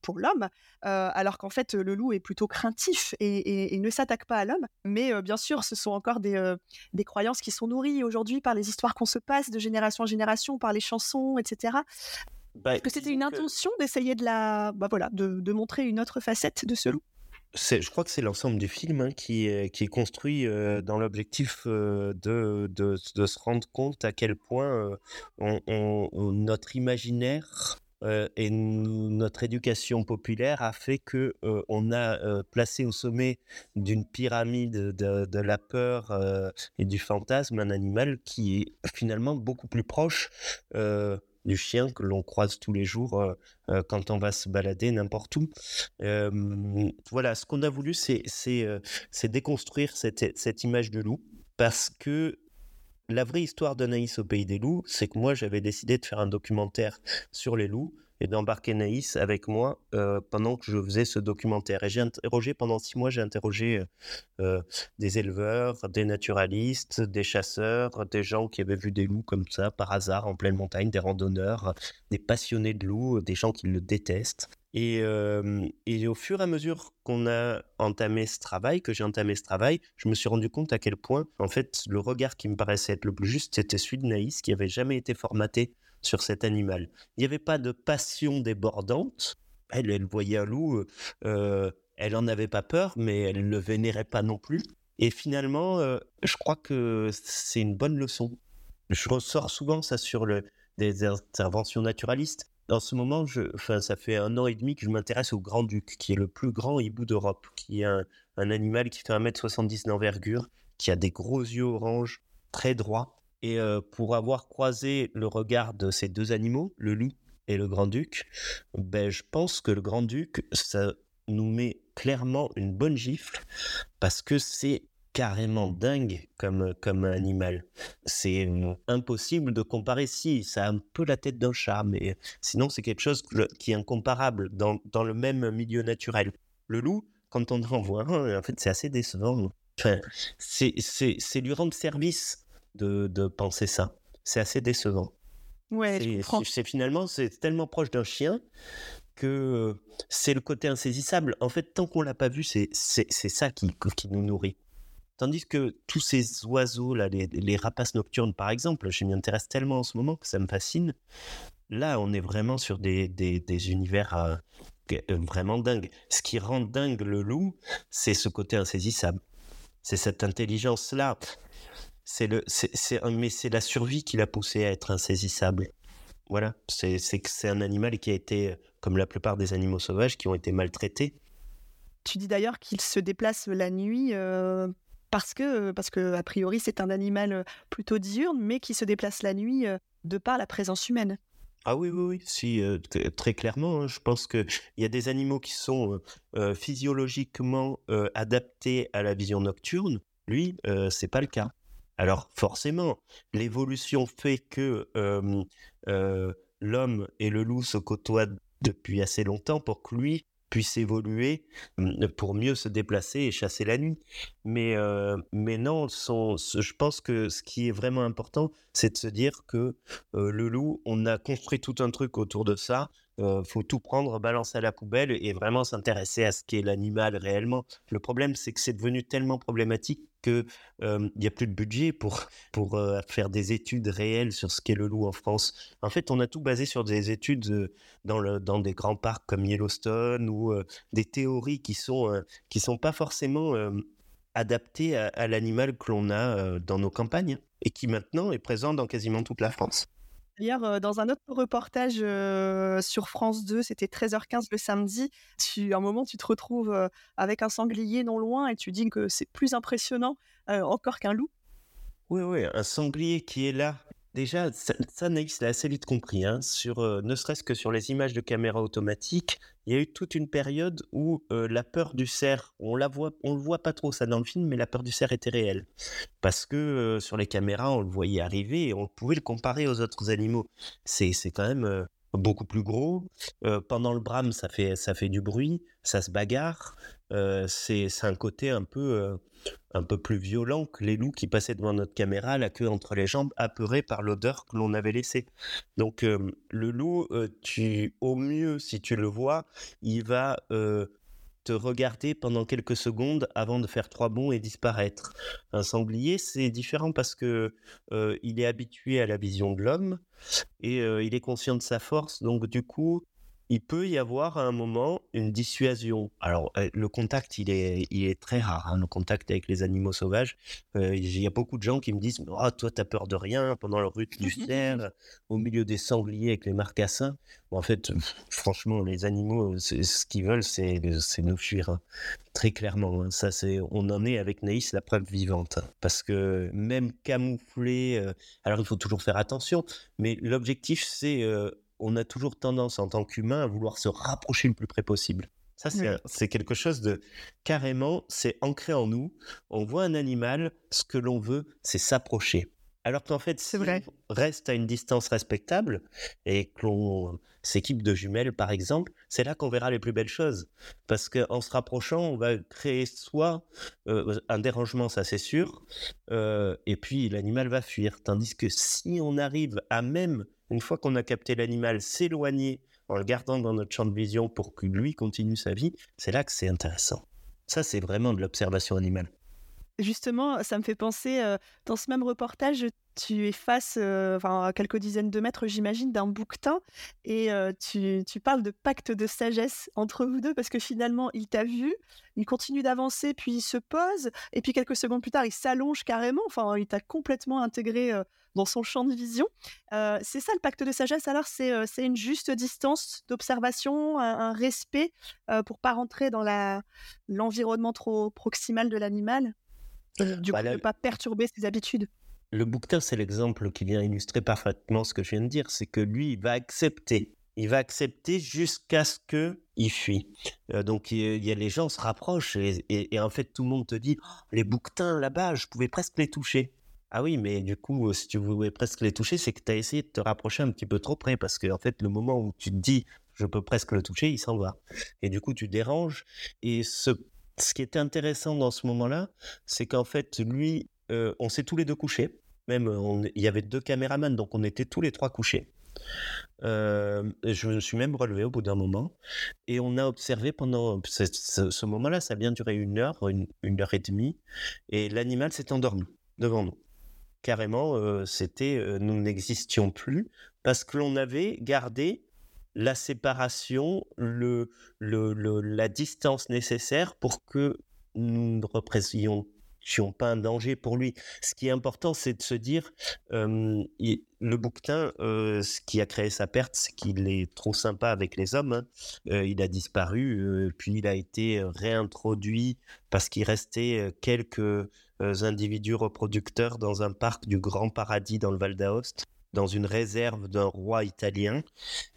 pour l'homme, alors qu'en fait le loup est plutôt craintif et, ne s'attaque pas à l'homme. Mais bien sûr, ce sont encore des, des croyances qui sont nourries aujourd'hui par les histoires qu'on se passe de génération en génération, par les chansons, etc. Bah, Est-ce que c'était une intention d'essayer de la, bah voilà, de, de, montrer une autre facette de ce loup?
Je crois que c'est l'ensemble du film hein, qui, est, qui est construit dans l'objectif de, de, de, se rendre compte à quel point on, notre imaginaire et notre éducation populaire a fait que on a placé au sommet d'une pyramide de, de, la peur et du fantasme un animal qui est finalement beaucoup plus proche du chien que l'on croise tous les jours quand on va se balader n'importe où. voilà, ce qu'on a voulu, c'est déconstruire cette, cette image de loup parce que la vraie histoire d'Anaïs au Pays des Loups, c'est que moi j'avais décidé de faire un documentaire sur les loups et d'embarquer Naïs avec moi euh, pendant que je faisais ce documentaire. Et j'ai interrogé pendant six mois, j'ai interrogé euh, euh, des éleveurs, des naturalistes, des chasseurs, des gens qui avaient vu des loups comme ça par hasard en pleine montagne, des randonneurs, des passionnés de loups, des gens qui le détestent. Et, et, au fur et à mesure qu'on a entamé ce travail, que j'ai entamé ce travail, je me suis rendu compte à quel point, en fait, le regard qui me paraissait être le plus juste, c'était celui de Naïs, qui avait jamais été formaté sur cet animal. Il n'y avait pas de passion débordante. Elle, elle voyait un loup, euh, elle n'en avait pas peur, mais elle ne le vénérait pas non plus. Et finalement, euh, je crois que c'est une bonne leçon. Je ressors souvent ça sur des interventions naturalistes. En ce moment, enfin, ça fait un an et demi que je m'intéresse au grand-duc, qui est le plus grand hibou d'Europe, qui est un, un animal qui fait 1m70 d'envergure, qui a des gros yeux orange, très droits, et pour avoir croisé le regard de ces deux animaux, le loup et le grand-duc, ben, je pense que le grand-duc, ça nous met clairement une bonne gifle parce que c'est carrément dingue comme, comme animal. C'est impossible de comparer. Si, ça a un peu la tête d'un chat, mais sinon c'est quelque chose qui est incomparable dans, dans le même milieu naturel. Le loup, quand on en voit en fait, c'est assez décevant. Enfin, c'est lui rendre service de, penser ça. C'est assez décevant.
Ouais,
c'est finalement c'est tellement proche d'un chien que c'est le côté insaisissable. En fait, tant qu'on l'a pas vu, c'est ça qui, qui nous nourrit. Tandis que tous ces oiseaux là, les, rapaces nocturnes par exemple, je m'y intéresse tellement en ce moment que ça me fascine. Là, on est vraiment sur des, des, univers euh, euh, vraiment dingues. Ce qui rend dingue le loup, c'est ce côté insaisissable. C'est cette intelligence là c'est le, c'est, mais c'est la survie qui l'a poussé à être insaisissable. Voilà, c'est, c'est, c'est un animal qui a été, comme la plupart des animaux sauvages, qui ont été maltraités.
Tu dis d'ailleurs qu'il se déplace la nuit euh, parce que, parce que a priori c'est un animal euh, plutôt diurne, mais qui se déplace la nuit euh, de par la présence humaine.
Ah oui, oui, oui, si, très clairement. Hein, je pense qu'il y a des animaux qui sont physiologiquement adaptés à la vision nocturne. Lui, c'est pas le cas. Alors forcément, l'évolution fait que l'homme et le loup se côtoient depuis assez longtemps pour que lui puisse évoluer pour mieux se déplacer et chasser la nuit. Mais, mais non, je pense que ce qui est vraiment important, c'est de se dire que le loup, on a construit tout un truc autour de ça euh, faut tout prendre, balancer à la poubelle et vraiment s'intéresser à ce qu'est l'animal réellement. Le problème, c'est que c'est devenu tellement problématique qu'il n'y a plus de budget pour, pour faire des études réelles sur ce qu'est le loup en France. En fait, on a tout basé sur des études dans, le, dans des grands parcs comme Yellowstone ou des théories qui sont, qui sont pas forcément adaptées à l'animal que l'on a dans nos campagnes et qui maintenant est présent dans quasiment toute la France.
D'ailleurs, dans un autre reportage sur France 2, c'était 13h15 le samedi, tu, à un moment, tu te retrouves avec un sanglier non loin et tu dis que c'est plus impressionnant encore qu'un loup.
Oui, oui, un sanglier qui est là Déjà, ça, ça Naïs l'a assez vite compris. Hein, sur, euh, ne serait-ce que sur les images de caméra automatique, il y a eu toute une période où euh, la peur du cerf, on la voit, on le voit pas trop ça dans le film, mais la peur du cerf était réelle. Parce que euh, sur les caméras, on le voyait arriver et on pouvait le comparer aux autres animaux. C'est, quand même beaucoup plus gros. pendant le brame, ça fait, ça fait du bruit, ça se bagarre. C'est un côté un peu, un peu plus violent que les loups qui passaient devant notre caméra, la queue entre les jambes, apeurés par l'odeur que l'on avait laissée. Donc le loup, tu, au mieux, si tu le vois, il va te regarder pendant quelques secondes avant de faire trois bonds et disparaître. Un sanglier, c'est différent parce que il est habitué à la vision de l'homme et il est conscient de sa force. Donc du coup, il peut y avoir à un moment une dissuasion. Alors, euh, le contact, il est, il est très rare, hein, le contact avec les animaux sauvages. Euh, il y a beaucoup de gens qui me disent oh, Toi, tu as peur de rien pendant le rut du cerf, au milieu des sangliers avec les marcassins. en fait, franchement, les animaux, ce qu'ils veulent, c'est nous fuir. Hein. Très clairement. Hein. Ça, c'est, on en est avec Naïs la preuve vivante. Parce que même camouflé, euh, alors il faut toujours faire attention, mais l'objectif, c'est on a toujours tendance en tant qu'humain à vouloir se rapprocher le plus près possible. Ça, c'est quelque chose de carrément, c'est ancré en nous. On voit un animal, ce que l'on veut, c'est s'approcher. Alors qu'en fait, si vrai. on reste à une distance respectable et que l'on s'équipe de jumelles, par exemple, c'est là qu'on verra les plus belles choses. Parce qu'en se rapprochant, on va créer soit euh, un dérangement, ça c'est sûr, euh, et puis l'animal va fuir. Tandis que si on arrive à même une fois qu'on a capté l'animal, s'éloigner en le gardant dans notre champ de vision pour que lui continue sa vie, c'est là que c'est intéressant. Ça, c'est vraiment de l'observation animale.
Justement, ça me fait penser, euh, dans ce même reportage, tu es face, euh, à quelques dizaines de mètres, j'imagine, d'un bouquetin et euh, tu, parles de pacte de sagesse entre vous deux parce que finalement, il t'a vu, il continue d'avancer, puis il se pose et puis quelques secondes plus tard, il s'allonge carrément. Enfin, il t'a complètement intégré dans son champ de vision. c'est ça le pacte de sagesse. Alors, c'est une juste distance d'observation, un, respect pour pas rentrer dans l'environnement trop proximal de l'animal. Du bah coup, ne pas perturber ses habitudes.
Le bouquetin, c'est l'exemple qui vient illustrer parfaitement ce que je viens de dire. C'est que lui, il va accepter. Il va accepter jusqu'à ce qu'il fuit. Euh, donc, il y a les gens se rapprochent et, en fait, tout le monde te dit «Oh, les bouquetins là-bas, je pouvais presque les toucher. Ah oui, mais du coup, si tu voulais presque les toucher, c'est que tu as essayé de te rapprocher un petit peu trop près parce qu'en en fait, le moment où tu te dis je peux presque le toucher, il s'en va. Et du coup, tu déranges. Et ce, qui était intéressant dans ce moment-là, c'est qu'en fait, lui, euh, on s'est tous les deux couchés. Même, il y avait deux caméramans, donc on était tous les trois couchés. Euh, je me suis même relevé au bout d'un moment et on a observé pendant ce, moment-là, ça a bien duré une heure, une, heure et demie, et l'animal s'est endormi devant nous. Carrément, euh, c'était, euh, nous n'existions plus parce que l'on avait gardé la séparation, le, la distance nécessaire pour que nous ne représentions pas un danger pour lui. Ce qui est important, c'est de se dire, le bouquetin, ce qui a créé sa perte, c'est qu'il est trop sympa avec les hommes. Hein. il a disparu, puis il a été réintroduit parce qu'il restait quelques individus reproducteurs dans un parc du Grand Paradis dans le Val d'Aoste dans une réserve d'un roi italien.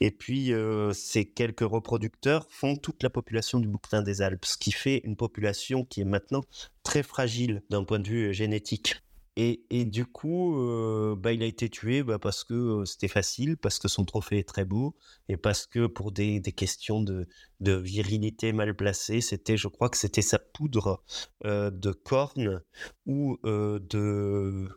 Et puis, euh, ces quelques reproducteurs font toute la population du bouquetin des Alpes, ce qui fait une population qui est maintenant très fragile d'un point de vue euh, génétique. Et, du coup, euh, bah, il a été tué bah, parce que c'était facile, parce que son trophée est très beau, et parce que pour des, questions de, virilité mal placée, c'était, je crois que c'était sa poudre de corne ou de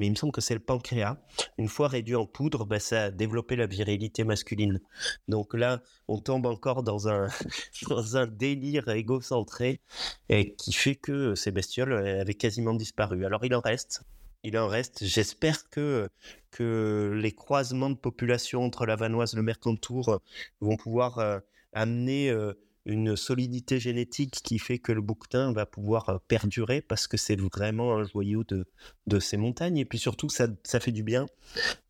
mais il me semble que c'est le pancréas. Une fois réduit en poudre, bah, ça a développé la virilité masculine. Donc là, on tombe encore dans un, dans un délire égocentré et qui fait que ces bestioles avaient quasiment disparu. Alors il en reste. Il en reste. J'espère que, que les croisements de population entre la Vanoise et le Mercantour vont pouvoir euh, amener euh, une solidité génétique qui fait que le bouquetin va pouvoir euh, perdurer parce que c'est vraiment un joyau de, de ces montagnes. Et puis surtout, ça, fait du bien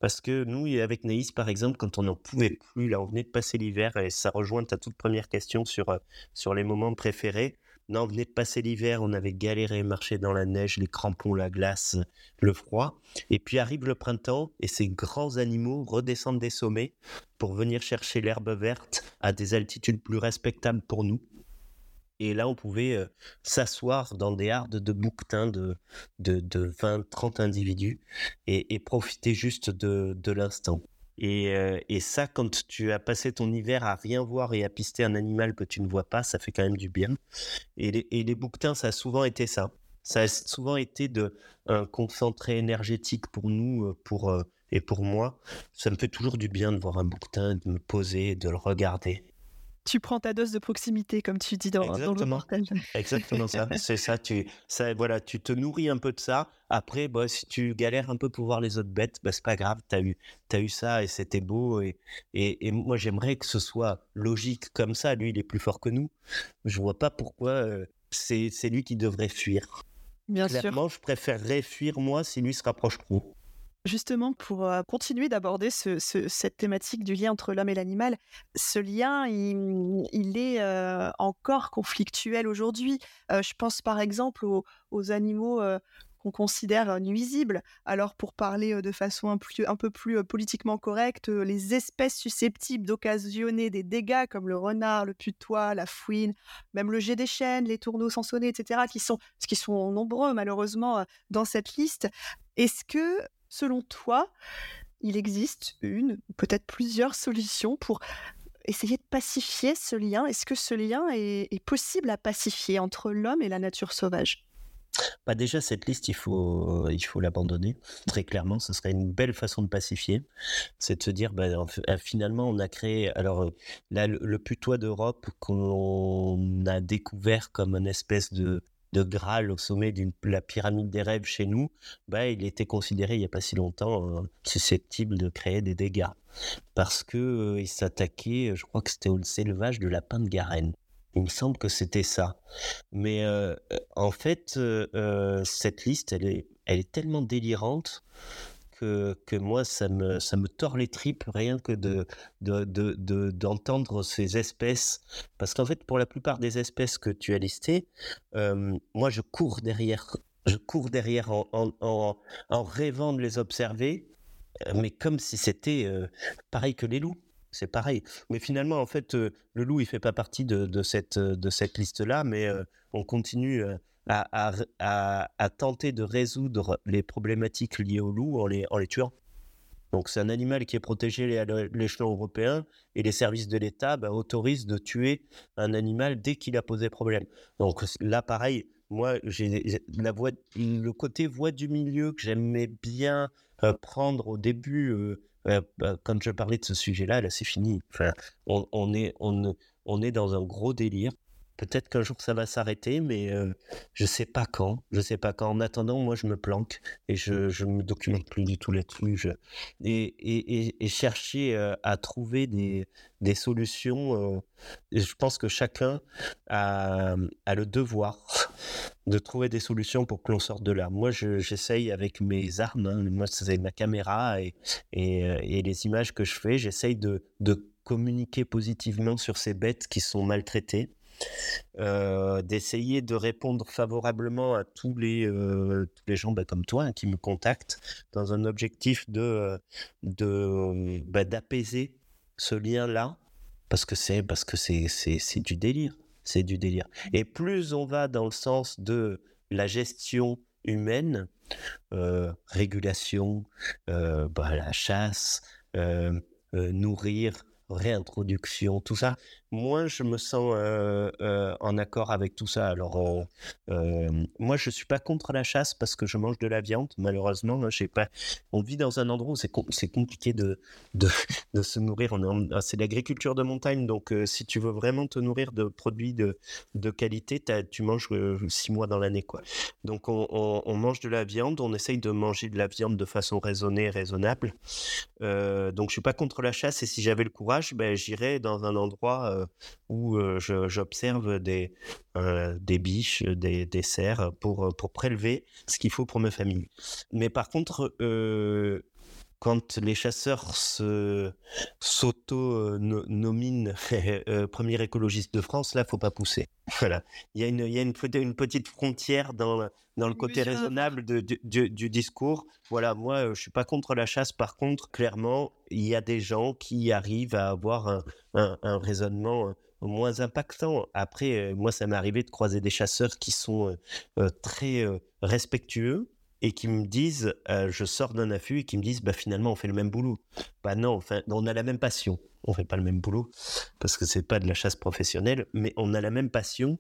parce que nous, avec Naïs, par exemple, quand on n'en pouvait plus, là, on venait de passer l'hiver et ça rejoint ta toute première question sur, euh, sur les moments préférés. On venait de passer l'hiver, on avait galéré, marché dans la neige, les crampons, la glace, le froid. Et puis arrive le printemps et ces grands animaux redescendent des sommets pour venir chercher l'herbe verte à des altitudes plus respectables pour nous. Et là, on pouvait euh, s'asseoir dans des hardes de bouquetins de, de, 20, 30 individus et, profiter juste de, de l'instant. Et, et, ça, quand tu as passé ton hiver à rien voir et à pister un animal que tu ne vois pas, ça fait quand même du bien. Et les, et les bouquetins, ça a souvent été ça. Ça a souvent été de, un concentré énergétique pour nous, pour, et pour moi. Ça me fait toujours du bien de voir un bouquetin, de me poser, de le regarder
tu prends ta dose de proximité, comme tu dis dans, dans le reportage.
Exactement ça. C'est ça. Tu, ça, voilà, tu te nourris un peu de ça. Après, bah, si tu galères un peu pour voir les autres bêtes, bah, c'est pas grave. Tu as eu, as eu ça et c'était beau. Et, et, moi, j'aimerais que ce soit logique comme ça. Lui, il est plus fort que nous. Je vois pas pourquoi euh, c'est lui qui devrait fuir.
Bien
Clairement,
sûr.
je préférerais fuir moi si lui se rapproche trop.
Justement, pour continuer d'aborder cette thématique du lien entre l'homme et l'animal, ce lien, il, est encore conflictuel aujourd'hui. je pense par exemple aux, animaux qu'on considère nuisibles. Alors, pour parler de façon un, peu plus politiquement correcte, les espèces susceptibles d'occasionner des dégâts comme le renard, le putois, la fouine, même le jet des chênes, les tourneaux sansonnés, etc., qui sont, qui sont nombreux malheureusement dans cette liste. Est-ce que selon toi, il existe une, peut-être plusieurs solutions pour essayer de pacifier ce lien? Est-ce que ce lien est, possible à pacifier entre l'homme et la nature sauvage?
Bah déjà, cette liste, il faut, il faut l'abandonner. Très clairement, ce serait une belle façon de pacifier. C'est de se dire, bah, euh, finalement, on a créé. Alors là, le putois d'Europe qu'on a découvert comme une espèce de, de Graal au sommet de la pyramide des rêves chez nous, bah, il était considéré il n'y a pas si longtemps euh, susceptible de créer des dégâts. Parce que euh, s'attaquait, je crois que c'était au élevage de lapins de Garenne. Il me semble que c'était ça. Mais euh, en fait, cette liste, elle est, elle est tellement délirante que, moi, ça me, ça me tord les tripes rien que de, d'entendre ces espèces. Parce qu'en fait, pour la plupart des espèces que tu as listées, moi, je cours derrière. Je cours derrière en, rêvant de les observer, mais comme si c'était pareil que les loups c'est pareil. Mais finalement, en fait, le loup, il fait pas partie de, cette, de cette liste-là, mais on continue à, tenter de résoudre les problématiques liées au loup en les, tuant. Donc c'est un animal qui est protégé à l'échelon européen et les services de l'État bah, autorisent de tuer un animal dès qu'il a posé problème. Donc là, pareil, moi, j'ai la voie, le côté voie du milieu que j'aimais bien euh, prendre au début, euh, euh, bah, quand je parlais de ce sujet-là, là, c'est fini. On est dans un gros délire. Peut-être qu'un jour ça va s'arrêter, mais je sais pas quand. Je sais pas quand. En attendant, moi je me planque et je je me documente plus du tout là-dessus. Et, chercher à trouver des, solutions. je pense que chacun a, le devoir de trouver des solutions pour que l'on sorte de là. Moi, j'essaye avec mes armes. Hein. Moi, c'est ma caméra et, les images que je fais. J'essaye de communiquer positivement sur ces bêtes qui sont maltraitées euh, d'essayer de répondre favorablement à tous les, euh, tous les gens bah, comme toi hein, qui me contactent dans un objectif de, de bah, d'apaiser ce lien-là parce que c'est parce que c'est, c'est, c'est du délire, c'est du délire. Et plus on va dans le sens de la gestion humaine, euh, régulation, bah, la chasse, nourrir, réintroduction, tout ça, moins je me sens en accord avec tout ça. Alors, moi, je suis pas contre la chasse parce que je mange de la viande. Malheureusement, j'ai pas. On vit dans un endroit où c'est compliqué de, de, se nourrir. C'est l'agriculture de montagne, donc si tu veux vraiment te nourrir de produits de, de qualité, tu manges six mois dans l'année, quoi. Donc, on, mange de la viande. On essaye de manger de la viande de façon raisonnée, raisonnable. donc, je suis pas contre la chasse et si j'avais le courage, ben, j'irais dans un endroit euh, où euh, j'observe des, euh, des biches, des, des cerfs pour, pour prélever ce qu'il faut pour ma famille. Mais par contre, quand les chasseurs se s'auto-nominent premier écologiste de France, là, faut pas pousser. Voilà. Il y a une, il y a une, une petite frontière dans, dans le côté raisonnable de, du, du, discours. Voilà, moi, je suis pas contre la chasse. Par contre, clairement, il y a des gens qui arrivent à avoir un, un, un raisonnement moins impactant. Après, moi, ça m'est arrivé de croiser des chasseurs qui sont très respectueux et qui me disent, euh, je sors d'un affût et qui me disent, bah finalement on fait le même boulot. Bah non, enfin on a la même passion. On fait pas le même boulot parce que c'est pas de la chasse professionnelle, mais on a la même passion.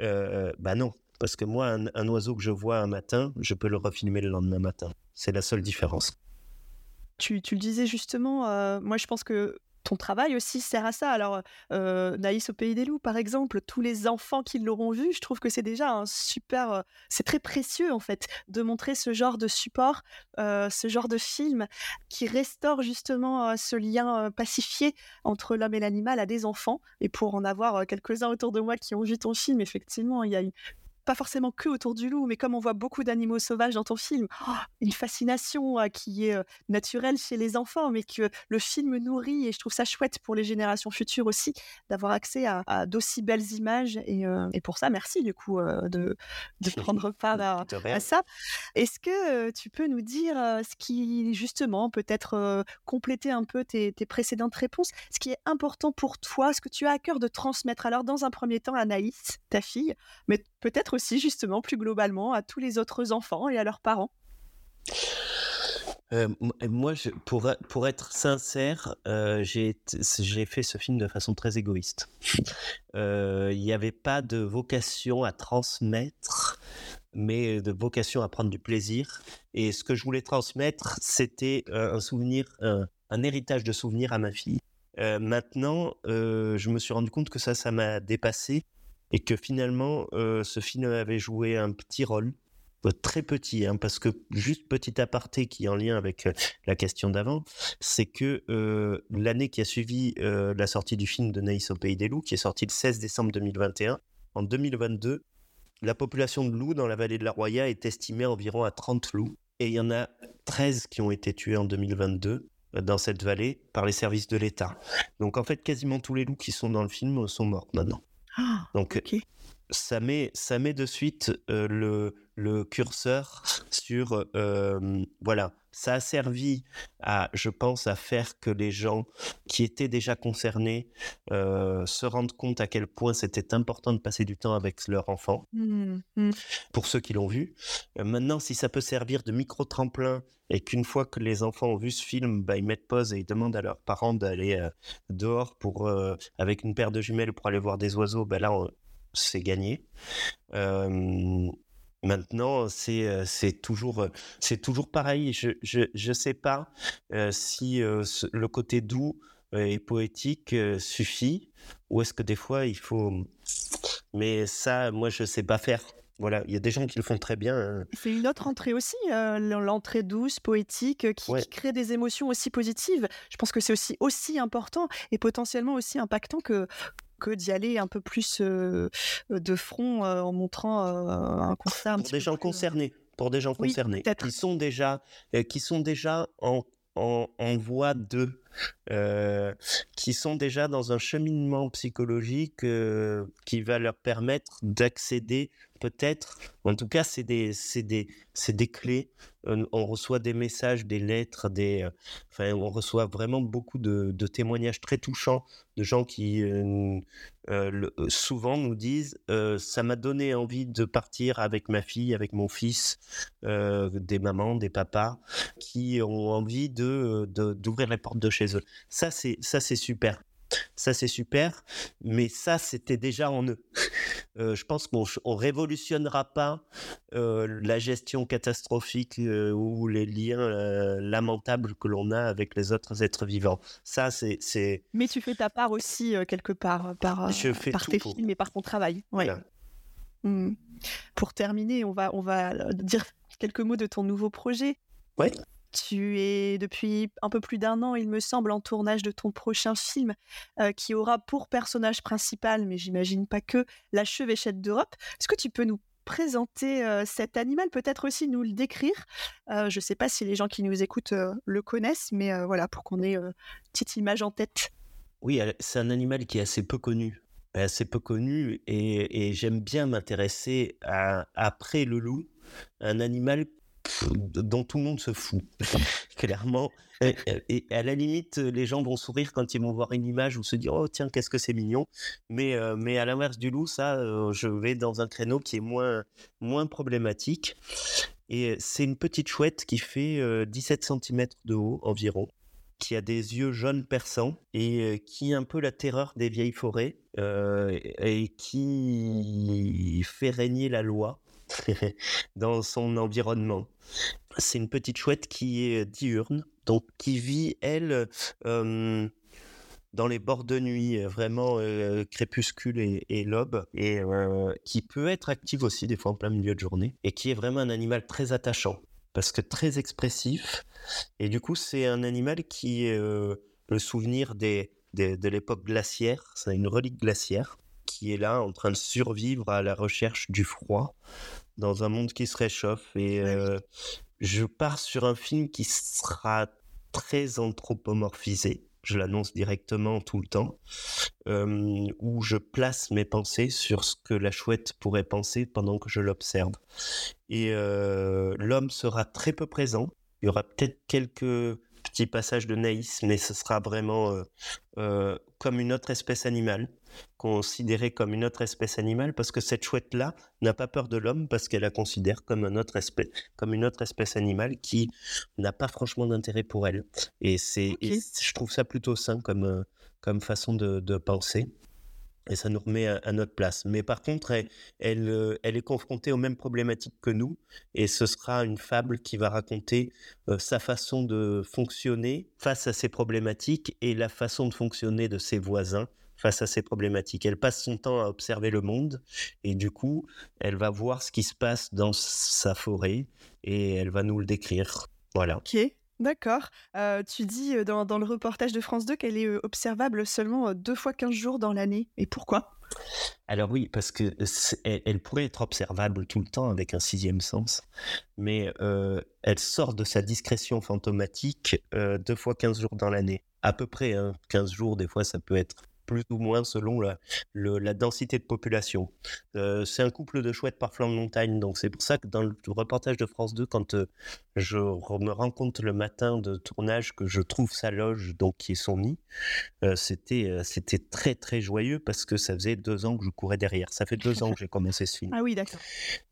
Euh, bah non, parce que moi un, oiseau que je vois un matin, je peux le refilmer le lendemain matin. C'est la seule différence.
Tu, tu, le disais justement, euh, moi je pense que ton travail aussi sert à ça. Alors, euh, Naïs au Pays des Loups, par exemple, tous les enfants qui l'auront vu, je trouve que c'est déjà un super. Euh, c'est très précieux, en fait, de montrer ce genre de support, euh, ce genre de film qui restaure justement ce lien pacifié entre l'homme et l'animal à des enfants. Et pour en avoir quelques-uns autour de moi qui ont vu ton film, effectivement, il y a une pas forcément que autour du loup, mais comme on voit beaucoup d'animaux sauvages dans ton film, oh, une fascination euh, qui est euh, naturelle chez les enfants, mais que le film nourrit. Et je trouve ça chouette pour les générations futures aussi d'avoir accès à, d'aussi belles images. Et, euh, et, pour ça, merci du coup de, de, prendre part à, ça. Est-ce que tu peux nous dire ce qui, justement, peut-être compléter un peu tes, tes, précédentes réponses, ce qui est important pour toi, ce que tu as à cœur de transmettre alors dans un premier temps à Naïs, ta fille, mais peut-être justement plus globalement à tous les autres enfants et à leurs parents
euh, moi, je, pour, pour être sincère, euh, j'ai fait ce film de façon très égoïste. Euh, il n'y avait pas de vocation à transmettre, mais de vocation à prendre du plaisir. Et ce que je voulais transmettre, c'était un souvenir, un, héritage de souvenirs à ma fille. maintenant, je me suis rendu compte que ça, ça m'a dépassé et que finalement, euh, ce film avait joué un petit rôle, euh, très petit, hein, parce que juste petit aparté qui est en lien avec euh, la question d'avant, c'est que l'année qui a suivi la sortie du film de Naïs au Pays des Loups, qui est sorti le 16 décembre 2021, en 2022, la population de loups dans la vallée de la Roya est estimée environ à 30 loups, et il y en a 13 qui ont été tués en 2022 dans cette vallée par les services de l'État. Donc en fait, quasiment tous les loups qui sont dans le film sont morts maintenant.
Ah, Donc,
ça, met, ça met de suite euh, le, le, curseur sur. Euh, voilà, ça a servi à, je pense, à faire que les gens qui étaient déjà concernés euh, se rendent compte à quel point c'était important de passer du temps avec leur enfant, mmh, mmh. pour ceux qui l'ont vu. maintenant, si ça peut servir de micro-tremplin et qu'une fois que les enfants ont vu ce film, bah, ils mettent pause et ils demandent à leurs parents d'aller euh, dehors pour, euh, avec une paire de jumelles pour aller voir des oiseaux, bah, là, c'est gagné. Maintenant, c'est c'est toujours c'est toujours pareil. Je je je sais pas si le côté doux et poétique suffit ou est-ce que des fois il faut. Mais ça, moi, je sais pas faire. Voilà, il y a des gens qui le font très bien. Hein.
C'est une autre entrée aussi, euh, l'entrée douce, poétique, qui, crée des émotions aussi positives. Je pense que c'est aussi, aussi important et potentiellement aussi impactant que, que d'y aller un peu plus de front en montrant un constat.
pour des gens concernés, pour des gens concernés, qui sont déjà, qui sont déjà en, en, en voie de euh, qui sont déjà dans un cheminement psychologique euh, qui va leur permettre d'accéder peut-être, en tout cas c'est des, des, des clés, on reçoit des messages, des lettres, des, euh, enfin, on reçoit vraiment beaucoup de, de, témoignages très touchants de gens qui souvent nous disent ça m'a donné envie de partir avec ma fille, avec mon fils, des mamans, des papas qui ont envie de d'ouvrir les portes de chez Ça, c'est, ça, c'est super. Ça, c'est super, mais ça, c'était déjà en eux. Euh, je pense qu'on ne révolutionnera pas euh, la gestion catastrophique euh, ou les liens lamentables que l'on a avec les autres êtres vivants. Ça, c'est. c'est...
Mais tu fais ta part aussi, quelque part, par, par tes films et par ton travail. Ouais. Mmh. Pour terminer, on va, on va dire quelques mots de ton nouveau projet.
Ouais.
Tu es depuis un peu plus d'un an, il me semble, en tournage de ton prochain film euh, qui aura pour personnage principal, mais j'imagine pas que, la chevêchette d'Europe. Est-ce que tu peux nous présenter euh, cet animal, peut-être aussi nous le décrire? Euh, Je ne sais pas si les gens qui nous écoutent le connaissent, mais voilà, pour qu'on ait une petite image en tête.
Oui, c'est un animal qui est assez peu connu assez peu connu et, j'aime bien m'intéresser à après le loup, un animal dont tout le monde se fout, clairement. Et, à la limite, les gens vont sourire quand ils vont voir une image ou se dire oh tiens qu'est-ce que c'est mignon. Mais euh, mais à l'inverse du loup, ça, euh, je vais dans un créneau qui est moins moins problématique. Et c'est une petite chouette qui fait 17 cm de haut environ, qui a des yeux jaunes perçants et qui est un peu la terreur des vieilles forêts et qui fait régner la loi dans son environnement. C'est une petite chouette qui est diurne, donc qui vit, elle, dans les bords de nuit, vraiment crépuscule et, l'aube, et qui peut être active aussi des fois en plein milieu de journée, et qui est vraiment un animal très attachant, parce que très expressif, et du coup c'est un animal qui est le souvenir des, de l'époque glaciaire, c'est une relique glaciaire, qui est là en train de survivre à la recherche du froid dans un monde qui se réchauffe, et je pars sur un film qui sera très anthropomorphisé. Je l'annonce directement tout le temps, où je place mes pensées sur ce que la chouette pourrait penser pendant que je l'observe. Et l'homme sera très peu présent. Il y aura peut-être quelques petits passages de naïs, mais ce sera vraiment comme une autre espèce animale considérée comme une autre espèce animale parce que cette chouette-là n'a pas peur de l'homme parce qu'elle la considère comme, un autre espèce, comme une autre espèce animale qui n'a pas franchement d'intérêt pour elle. Et, c'est, je trouve ça plutôt sain comme, euh, comme façon de, de penser et ça nous remet à, notre place. Mais par contre, elle, elle, euh, elle, est confrontée aux mêmes problématiques que nous, et ce sera une fable qui va raconter euh, sa façon de fonctionner face à ces problématiques et la façon de fonctionner de ses voisins face à ces problématiques. Elle passe son temps à observer le monde et du coup, elle va voir ce qui se passe dans sa forêt et elle va nous le décrire. Voilà.
Ok. D'accord. Euh, tu dis euh, dans, le reportage de France 2 qu'elle est euh, observable seulement deux fois 15 jours dans l'année. Et pourquoi?
Alors oui, parce que elle, pourrait être observable tout le temps avec un sixième sens, mais elle sort de sa discrétion fantomatique deux fois 15 jours dans l'année. À peu près, hein, 15 jours, des fois ça peut être plus ou moins selon la, densité de population. Euh, c'est un couple de chouettes par flanc de montagne, donc c'est pour ça que dans le reportage de France 2, quand euh, je me rends compte le matin de tournage que je trouve sa loge, donc qui est son nid, euh, c'était c'était très très joyeux parce que ça faisait deux ans que je courais derrière. Ça fait deux ans que j'ai commencé ce film.
Ah oui, d'accord.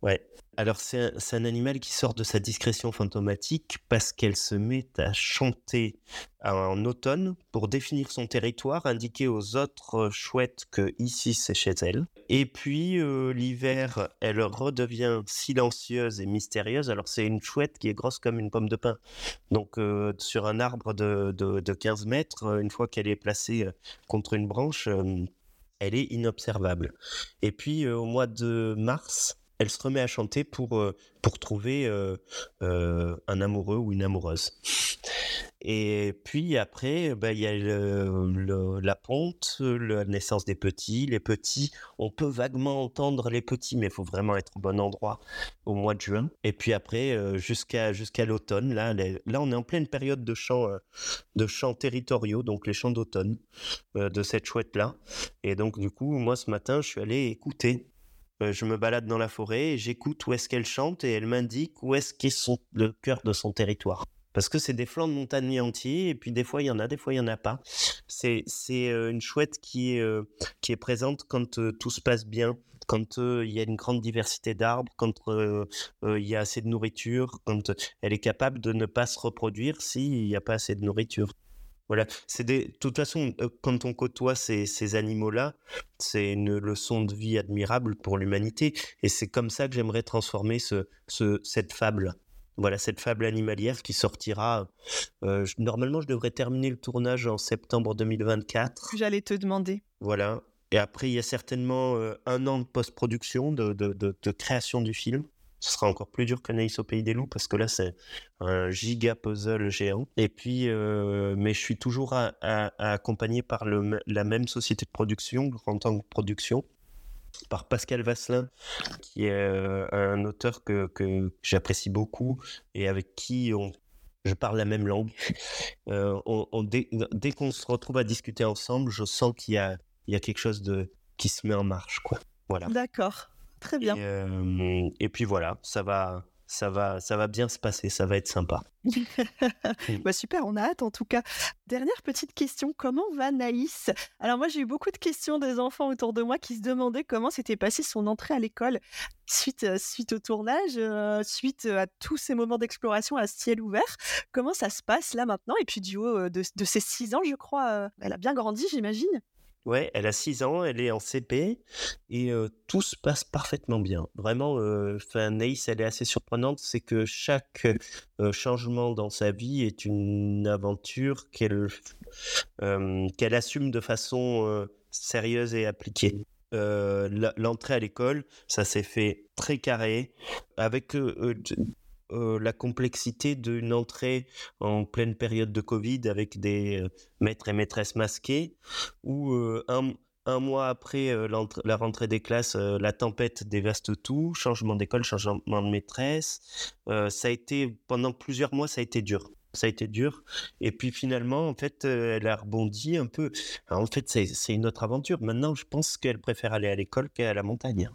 Ouais. Alors c'est un, animal qui sort de sa discrétion fantomatique parce qu'elle se met à chanter en automne pour définir son territoire, indiquer aux autres chouettes que ici c'est chez elle. Et puis euh, l'hiver, elle redevient silencieuse et mystérieuse. Alors c'est une chouette qui est grosse comme une pomme de pin. Donc euh, sur un arbre de, de, 15 mètres, une fois qu'elle est placée contre une branche, euh, elle est inobservable. Et puis au mois de mars, elle se remet à chanter pour, euh, trouver euh, euh, un amoureux ou une amoureuse. Et puis après, bah, il y a la ponte, la naissance des petits. Les petits, on peut vaguement entendre les petits, mais il faut vraiment être au bon endroit au mois de juin. Et puis après, jusqu'à jusqu'à l'automne, là, là, on est en pleine période de chants, de chants territoriaux, donc les chants d'automne de cette chouette-là. Et donc, du coup, moi, ce matin, je suis allé écouter euh, je me balade dans la forêt j'écoute où est-ce qu'elle chante et elle m'indique où est-ce qu'est le cœur de son territoire. Parce que c'est des flancs de montagne entiers et puis des fois il y en a, des fois il y en a pas. C'est euh, une chouette qui est euh, qui est présente quand tout se passe bien, quand il y a une grande diversité d'arbres, quand il y a assez de nourriture, quand elle est capable de ne pas se reproduire s'il n'y a pas assez de nourriture. Voilà, c'est. De toute façon, euh, quand on côtoie ces, ces animaux-là, c'est une leçon de vie admirable pour l'humanité, et c'est comme ça que j'aimerais transformer ce, ce, cette fable. Voilà, cette fable animalière qui sortira. Euh, normalement, je devrais terminer le tournage en septembre 2024.
J'allais te demander.
Voilà. Et après, il y a certainement euh, un an de post-production, de, de, de, création du film ce sera encore plus dur qu'Anaïs au Pays des Loups parce que là, c'est un giga puzzle géant. Et puis, euh, mais je suis toujours accompagné par le, la même société de production, Grand Angle Production, par Pascal Vasselin, qui est euh, un auteur que, que j'apprécie beaucoup et avec qui on, je parle la même langue. Euh, on, dès, dès qu'on se retrouve à discuter ensemble, je sens qu'il y a, il y a quelque chose de, qui se met en marche. Quoi. Voilà.
D'accord. Très bien.
Et, puis voilà, ça va, ça va, ça va bien se passer, ça va être sympa.
bah super, on a hâte en tout cas. Dernière petite question, comment va Naïs? Alors moi j'ai eu beaucoup de questions des enfants autour de moi qui se demandaient comment s'était passé son entrée à l'école suite, euh, suite au tournage, euh, suite à tous ces moments d'exploration à ciel ouvert. Comment ça se passe là maintenant? Et puis du haut de, de ses six ans, je crois, elle a bien grandi, j'imagine?
Ouais, elle a 6 ans, elle est en CP et tout se passe parfaitement bien. Vraiment, enfin, Naïs, elle est assez surprenante, c'est que chaque changement dans sa vie est une aventure qu'elle qu'elle assume de façon sérieuse et appliquée. L'entrée à l'école, ça s'est fait très carré, avec euh, la complexité d'une entrée en pleine période de Covid avec des euh, maîtres et maîtresses masqués, ou euh, un, mois après la rentrée des classes, la tempête dévaste tout, changement d'école, changement de maîtresse. ça a été, pendant plusieurs mois, ça a été dur ça a été dur. Et puis finalement, en fait, elle a rebondi un peu. en fait, c'est une autre aventure. Maintenant, je pense qu'elle préfère aller à l'école qu'à la montagne.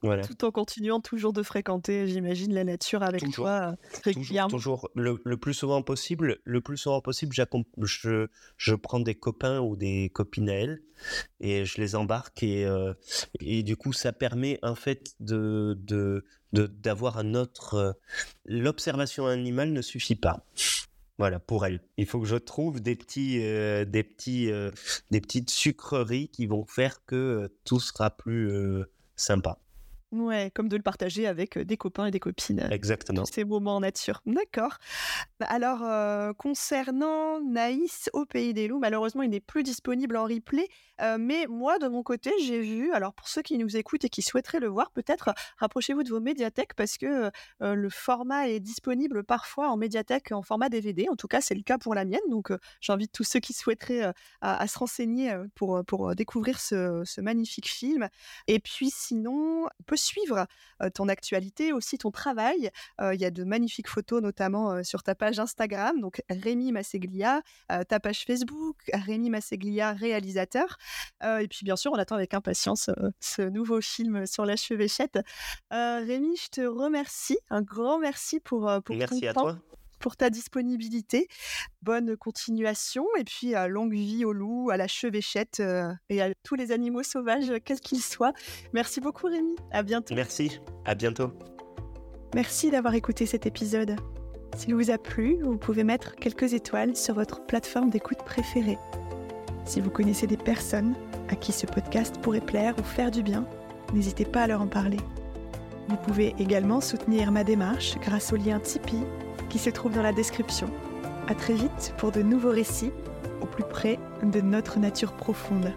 Tout en continuant toujours de fréquenter, j'imagine, la nature avec toi euh, régulièrement.
Toujours, Le, plus souvent possible. Le plus souvent possible, je, je prends des copains ou des copines à elle et je les embarque et, euh, et du coup, ça permet en fait de, de, d'avoir un autre. Euh, l'observation animale ne suffit pas. Voilà, pour elle. Il faut que je trouve des petits, des petits, des petites sucreries qui vont faire que tout sera plus sympa.
Ouais, comme de le partager avec des copains et des copines.
Exactement.
Ces moments en nature. D'accord. Bah, alors, concernant Naïs au Pays des Loups, malheureusement, il n'est plus disponible en replay. mais moi, de mon côté, j'ai vu, alors pour ceux qui nous écoutent et qui souhaiteraient le voir, peut-être rapprochez-vous de vos médiathèques parce que le format est disponible parfois en médiathèque en format DVD. En tout cas, c'est le cas pour la mienne. Donc, j'invite tous ceux qui souhaiteraient à, se renseigner pour, pour découvrir ce, ce magnifique film. Et puis, sinon, on peut suivre ton actualité, aussi ton travail. Il y a de magnifiques photos, notamment sur ta page Instagram, donc Rémi Masseglia, ta page Facebook, Rémi Masseglia, réalisateur. et puis, bien sûr, on attend avec impatience ce nouveau film sur la chevêchette. Rémi, je te remercie. Un grand merci pour, pour
merci
ton
à
temps.
toi
pour ta disponibilité. Bonne continuation et puis à longue vie au loup, à la chevêchette et à tous les animaux sauvages, quels qu'ils soient. Merci beaucoup Rémi. À bientôt.
Merci. À bientôt.
Merci d'avoir écouté cet épisode. S'il vous a plu, vous pouvez mettre quelques étoiles sur votre plateforme d'écoute préférée. Si vous connaissez des personnes à qui ce podcast pourrait plaire ou faire du bien, n'hésitez pas à leur en parler. Vous pouvez également soutenir ma démarche grâce au lien Tipeee qui se trouve dans la description. À très vite pour de nouveaux récits au plus près de notre nature profonde.